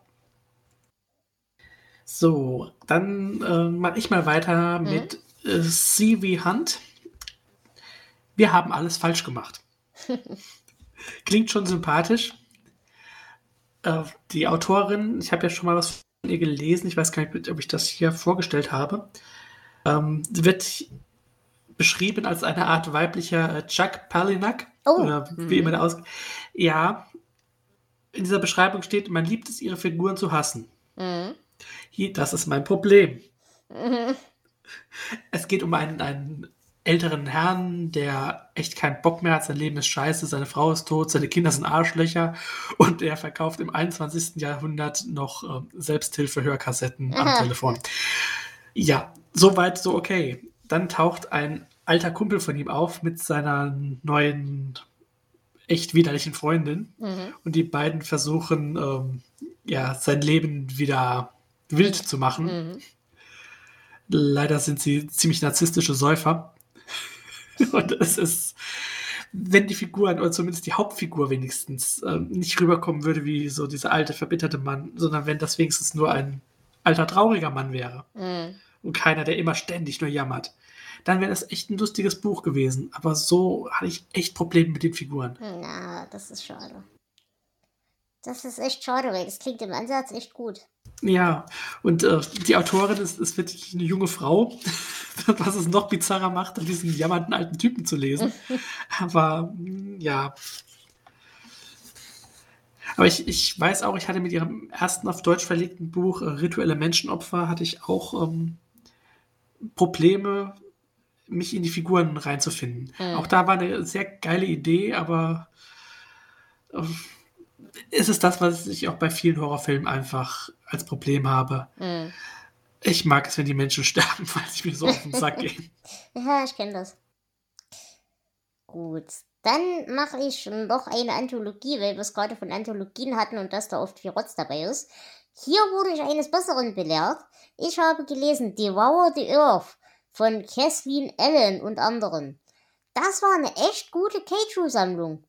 So, dann äh, mache ich mal weiter mhm. mit äh, C.V. Hunt. Wir haben alles falsch gemacht. Klingt schon sympathisch. Äh, die Autorin, ich habe ja schon mal was von ihr gelesen, ich weiß gar nicht, ob ich das hier vorgestellt habe, ähm, wird beschrieben als eine Art weiblicher äh, Chuck Palahniuk. Oh. Oder wie mhm. immer der aus. Ja, in dieser Beschreibung steht, man liebt es, ihre Figuren zu hassen. Mhm. Hier, das ist mein Problem. Mhm. Es geht um einen, einen älteren Herrn, der echt keinen Bock mehr hat, sein Leben ist scheiße, seine Frau ist tot, seine Kinder sind Arschlöcher und er verkauft im 21. Jahrhundert noch äh, Selbsthilfe-Hörkassetten am Telefon. Ja, soweit so okay. Dann taucht ein alter Kumpel von ihm auf mit seiner neuen echt widerlichen Freundin. Mhm. Und die beiden versuchen, ähm, ja, sein Leben wieder wild zu machen. Mhm. Leider sind sie ziemlich narzisstische Säufer. Und es ist, wenn die Figuren, oder zumindest die Hauptfigur wenigstens, äh, nicht rüberkommen würde wie so dieser alte, verbitterte Mann, sondern wenn das wenigstens nur ein alter, trauriger Mann wäre. Mhm. Und keiner, der immer ständig nur jammert dann wäre das echt ein lustiges Buch gewesen. Aber so hatte ich echt Probleme mit den Figuren. Na, das ist schade. Das ist echt schade, weil das klingt im Ansatz echt gut. Ja, und äh, die Autorin ist, ist wirklich eine junge Frau, was es noch bizarrer macht, diesen jammernden alten Typen zu lesen. Aber ja. Aber ich, ich weiß auch, ich hatte mit ihrem ersten auf Deutsch verlegten Buch äh, Rituelle Menschenopfer, hatte ich auch ähm, Probleme, mich in die Figuren reinzufinden. Mhm. Auch da war eine sehr geile Idee, aber äh, ist es das, was ich auch bei vielen Horrorfilmen einfach als Problem habe. Mhm. Ich mag es, wenn die Menschen sterben, weil sie mir so auf den Sack gehen. Ja, ich kenne das. Gut. Dann mache ich noch eine Anthologie, weil wir es gerade von Anthologien hatten und dass da oft viel Rotz dabei ist. Hier wurde ich eines Besseren belehrt. Ich habe gelesen Devour the Earth von Kathleen Allen und anderen. Das war eine echt gute Keiju-Sammlung.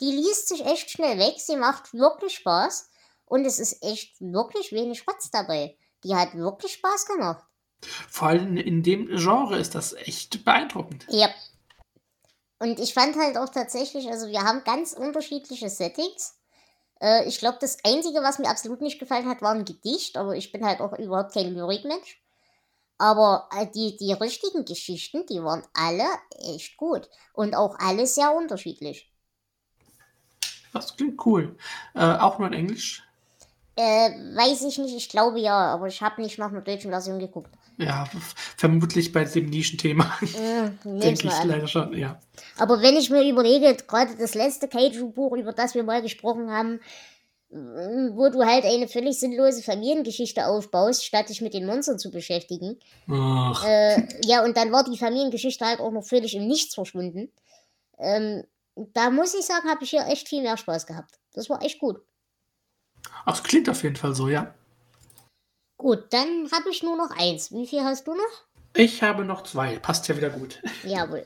Die liest sich echt schnell weg, sie macht wirklich Spaß und es ist echt wirklich wenig Rotz dabei. Die hat wirklich Spaß gemacht. Vor allem in dem Genre ist das echt beeindruckend. Ja. Und ich fand halt auch tatsächlich, also wir haben ganz unterschiedliche Settings. Äh, ich glaube, das Einzige, was mir absolut nicht gefallen hat, war ein Gedicht, aber ich bin halt auch überhaupt kein Lyrikmensch. Aber äh, die, die richtigen Geschichten, die waren alle echt gut. Und auch alle sehr unterschiedlich. Das klingt cool. Äh, auch nur in Englisch? Äh, weiß ich nicht, ich glaube ja, aber ich habe nicht nach einer deutschen Version geguckt. Ja, vermutlich bei dem Nischenthema. Mm, Denke ich leider schon, ja. Aber wenn ich mir überlege, gerade das letzte Kaiju-Buch, über das wir mal gesprochen haben, wo du halt eine völlig sinnlose Familiengeschichte aufbaust, statt dich mit den Monstern zu beschäftigen. Äh, ja, und dann war die Familiengeschichte halt auch noch völlig im Nichts verschwunden. Ähm, da muss ich sagen, habe ich hier echt viel mehr Spaß gehabt. Das war echt gut. Ach, es klingt auf jeden Fall so, ja. Gut, dann habe ich nur noch eins. Wie viel hast du noch? Ich habe noch zwei. Passt ja wieder gut. Jawohl.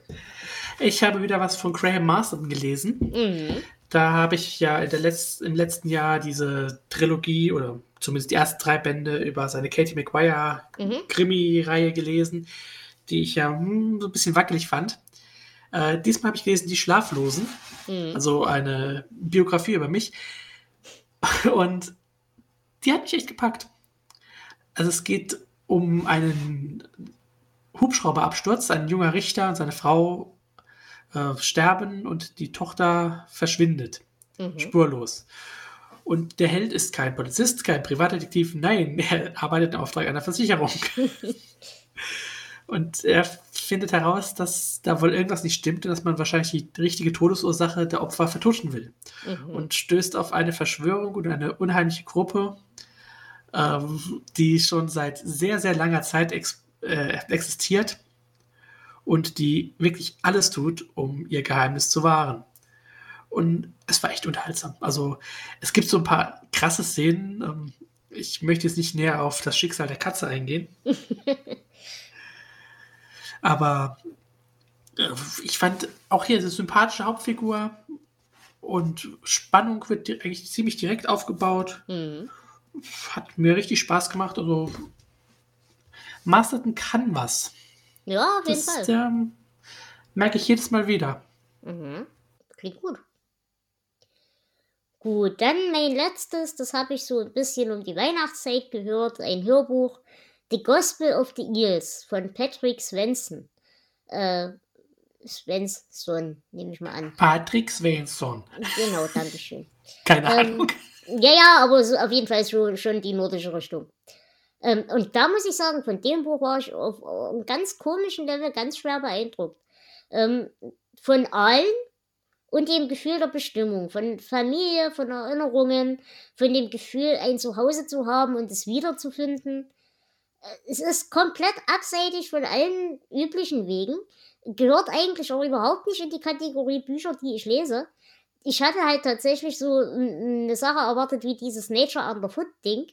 Ich habe wieder was von Graham Marston gelesen. Mhm. Da habe ich ja in der Letz im letzten Jahr diese Trilogie oder zumindest die ersten drei Bände über seine Katie McGuire mhm. Krimi-Reihe gelesen, die ich ja hm, so ein bisschen wackelig fand. Äh, diesmal habe ich gelesen Die Schlaflosen, mhm. also eine Biografie über mich. Und die hat mich echt gepackt. Also es geht um einen Hubschrauberabsturz. Ein junger Richter und seine Frau äh, sterben und die Tochter verschwindet. Mhm. Spurlos. Und der Held ist kein Polizist, kein Privatdetektiv, nein, er arbeitet im Auftrag einer Versicherung. und er findet heraus, dass da wohl irgendwas nicht stimmt und dass man wahrscheinlich die richtige Todesursache der Opfer vertuschen will. Mhm. Und stößt auf eine Verschwörung und eine unheimliche Gruppe, ähm, die schon seit sehr, sehr langer Zeit ex äh, existiert und die wirklich alles tut, um ihr Geheimnis zu wahren. Und es war echt unterhaltsam. Also es gibt so ein paar krasse Szenen. Ähm, ich möchte jetzt nicht näher auf das Schicksal der Katze eingehen. Aber äh, ich fand auch hier eine sympathische Hauptfigur und Spannung wird eigentlich ziemlich direkt aufgebaut. Mhm. Hat mir richtig Spaß gemacht. Also Masterton kann was. Ja, auf jeden das, Fall. Ähm, merke ich jedes Mal wieder. Mhm. Klingt gut. Gut, dann mein letztes, das habe ich so ein bisschen um die Weihnachtszeit gehört, ein Hörbuch The Gospel of the Eels von Patrick Svensson. Äh, Svensson, nehme ich mal an. Patrick Svensson. Genau, danke schön. Keine ähm, Ahnung. Ja, ja, aber so, auf jeden Fall schon, schon die nordische Richtung. Ähm, und da muss ich sagen, von dem Buch war ich auf, auf einem ganz komischen Level ganz schwer beeindruckt. Ähm, von allen und dem Gefühl der Bestimmung, von Familie, von Erinnerungen, von dem Gefühl, ein Zuhause zu haben und es wiederzufinden es ist komplett abseitig von allen üblichen Wegen. Gehört eigentlich auch überhaupt nicht in die Kategorie Bücher, die ich lese. Ich hatte halt tatsächlich so eine Sache erwartet wie dieses Nature Underfoot Ding.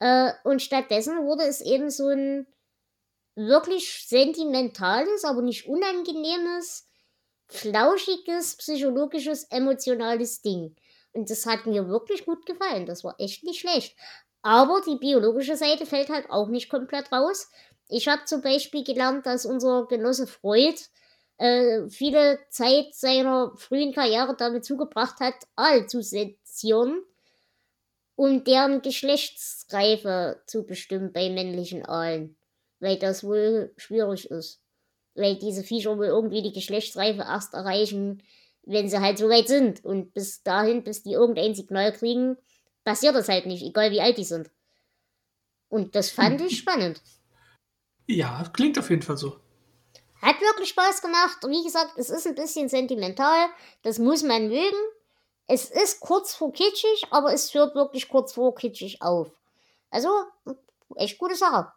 Äh, und stattdessen wurde es eben so ein wirklich sentimentales, aber nicht unangenehmes, flauschiges, psychologisches, emotionales Ding. Und das hat mir wirklich gut gefallen. Das war echt nicht schlecht. Aber die biologische Seite fällt halt auch nicht komplett raus. Ich habe zum Beispiel gelernt, dass unser Genosse Freud äh, viele Zeit seiner frühen Karriere damit zugebracht hat, Aal zu sezieren, um deren Geschlechtsreife zu bestimmen bei männlichen Aalen. Weil das wohl schwierig ist. Weil diese Viecher wohl irgendwie die Geschlechtsreife erst erreichen, wenn sie halt so weit sind. Und bis dahin, bis die irgendein Signal kriegen, passiert das halt nicht, egal wie alt die sind. Und das fand ich spannend. Ja, klingt auf jeden Fall so. Hat wirklich Spaß gemacht. Und wie gesagt, es ist ein bisschen sentimental. Das muss man mögen. Es ist kurz vor kitschig, aber es hört wirklich kurz vor kitschig auf. Also, echt gute Sache.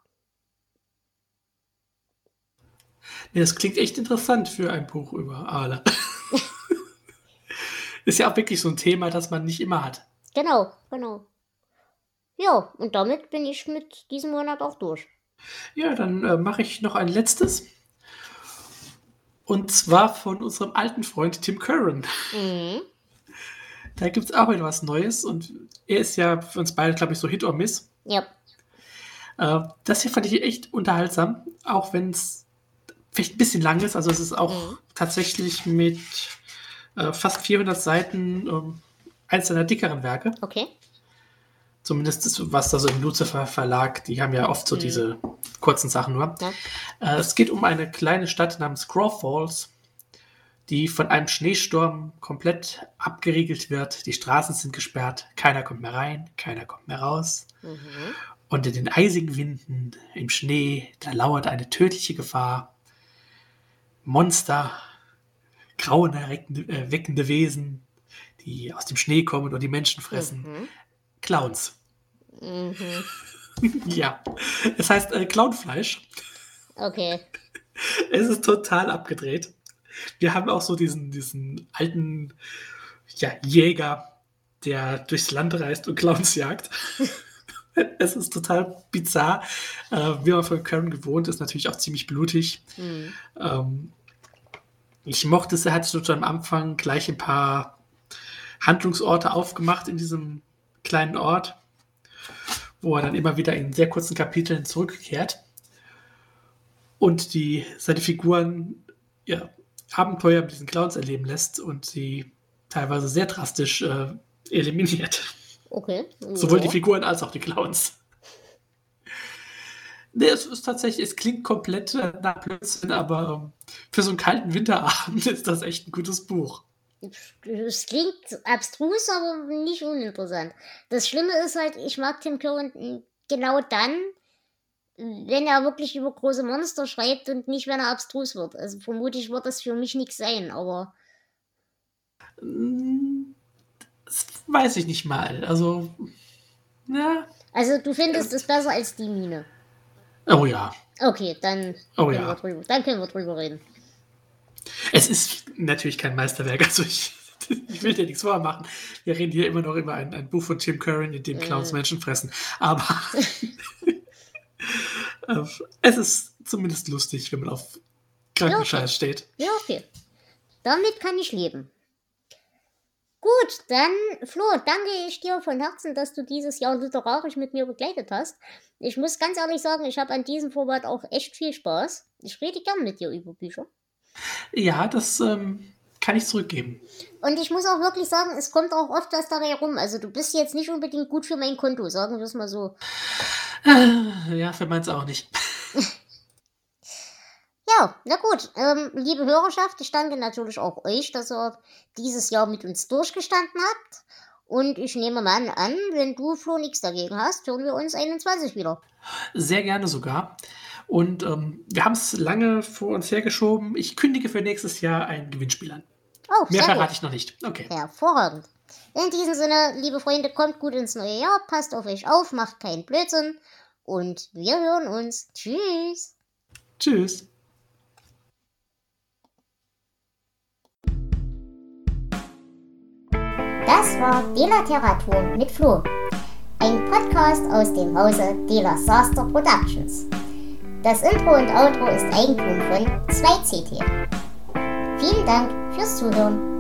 Ja, das klingt echt interessant für ein Buch über Aale. ist ja auch wirklich so ein Thema, das man nicht immer hat. Genau, genau. Ja, und damit bin ich mit diesem Monat auch durch. Ja, dann äh, mache ich noch ein letztes. Und zwar von unserem alten Freund Tim Curran. Mhm. Da gibt es auch wieder was Neues und er ist ja für uns beide, glaube ich, so Hit or Miss. Ja. Äh, das hier fand ich echt unterhaltsam, auch wenn es vielleicht ein bisschen lang ist. Also es ist auch mhm. tatsächlich mit äh, fast 400 Seiten äh, eines seiner dickeren Werke. Okay. Zumindest was da so im Lucifer Verlag, die haben ja oft so mhm. diese kurzen Sachen nur. Ja. Äh, es geht um eine kleine Stadt namens Scraw Falls, die von einem Schneesturm komplett abgeriegelt wird. Die Straßen sind gesperrt, keiner kommt mehr rein, keiner kommt mehr raus. Mhm. Und in den eisigen Winden, im Schnee, da lauert eine tödliche Gefahr. Monster, grauenerweckende äh, Wesen, die aus dem Schnee kommen und die Menschen fressen. Mhm. Clowns. Mhm. ja, es heißt äh, Clownfleisch. Okay. Es ist total abgedreht. Wir haben auch so diesen, diesen alten ja, Jäger, der durchs Land reist und Clowns jagt. es ist total bizarr. Äh, wie man von Karen gewohnt ist, natürlich auch ziemlich blutig. Mhm. Ähm, ich mochte es, er hat schon am Anfang gleich ein paar Handlungsorte aufgemacht in diesem kleinen Ort, wo er dann immer wieder in sehr kurzen Kapiteln zurückkehrt und die, seine Figuren ja, Abenteuer mit diesen Clowns erleben lässt und sie teilweise sehr drastisch äh, eliminiert. Okay. Sowohl die Figuren als auch die Clowns. Nee, es ist tatsächlich, es klingt komplett nach Blödsinn, aber ähm, für so einen kalten Winterabend ist das echt ein gutes Buch. Es klingt abstrus, aber nicht uninteressant. Das Schlimme ist halt, ich mag Tim Curran genau dann, wenn er wirklich über große Monster schreibt und nicht, wenn er abstrus wird. Also vermutlich wird das für mich nichts sein, aber. Das weiß ich nicht mal. Also. Ja. Also du findest es besser als die Mine. Oh ja. Okay, dann, oh, können, ja. wir drüber, dann können wir drüber reden. Es ist natürlich kein Meisterwerk, also ich, ich will dir nichts vormachen. Wir reden hier immer noch über ein, ein Buch von Tim Curran, in dem Clowns äh. Menschen fressen. Aber es ist zumindest lustig, wenn man auf Krankenscheiß ja, okay. steht. Ja, okay. Damit kann ich leben. Gut, dann, Flo, danke ich dir von Herzen, dass du dieses Jahr literarisch mit mir begleitet hast. Ich muss ganz ehrlich sagen, ich habe an diesem Format auch echt viel Spaß. Ich rede gern mit dir über Bücher. Ja, das ähm, kann ich zurückgeben. Und ich muss auch wirklich sagen, es kommt auch oft was dabei rum. Also du bist jetzt nicht unbedingt gut für mein Konto, sagen wir es mal so. Ja, für meins auch nicht. Ja, na gut. Ähm, liebe Hörerschaft, ich danke natürlich auch euch, dass ihr dieses Jahr mit uns durchgestanden habt. Und ich nehme mal an, wenn du, Flo, nichts dagegen hast, hören wir uns 21 wieder. Sehr gerne sogar. Und ähm, wir haben es lange vor uns hergeschoben. Ich kündige für nächstes Jahr ein Gewinnspiel an. Oh, Mehr verrate gut. ich noch nicht. Okay. Hervorragend. In diesem Sinne, liebe Freunde, kommt gut ins neue Jahr, passt auf euch auf, macht keinen Blödsinn und wir hören uns. Tschüss. Tschüss. Das war Delateratur mit Flo, ein Podcast aus dem Hause Dela Saster Productions. Das Intro und Outro ist Eigentum von 2CT. Vielen Dank fürs Zuhören.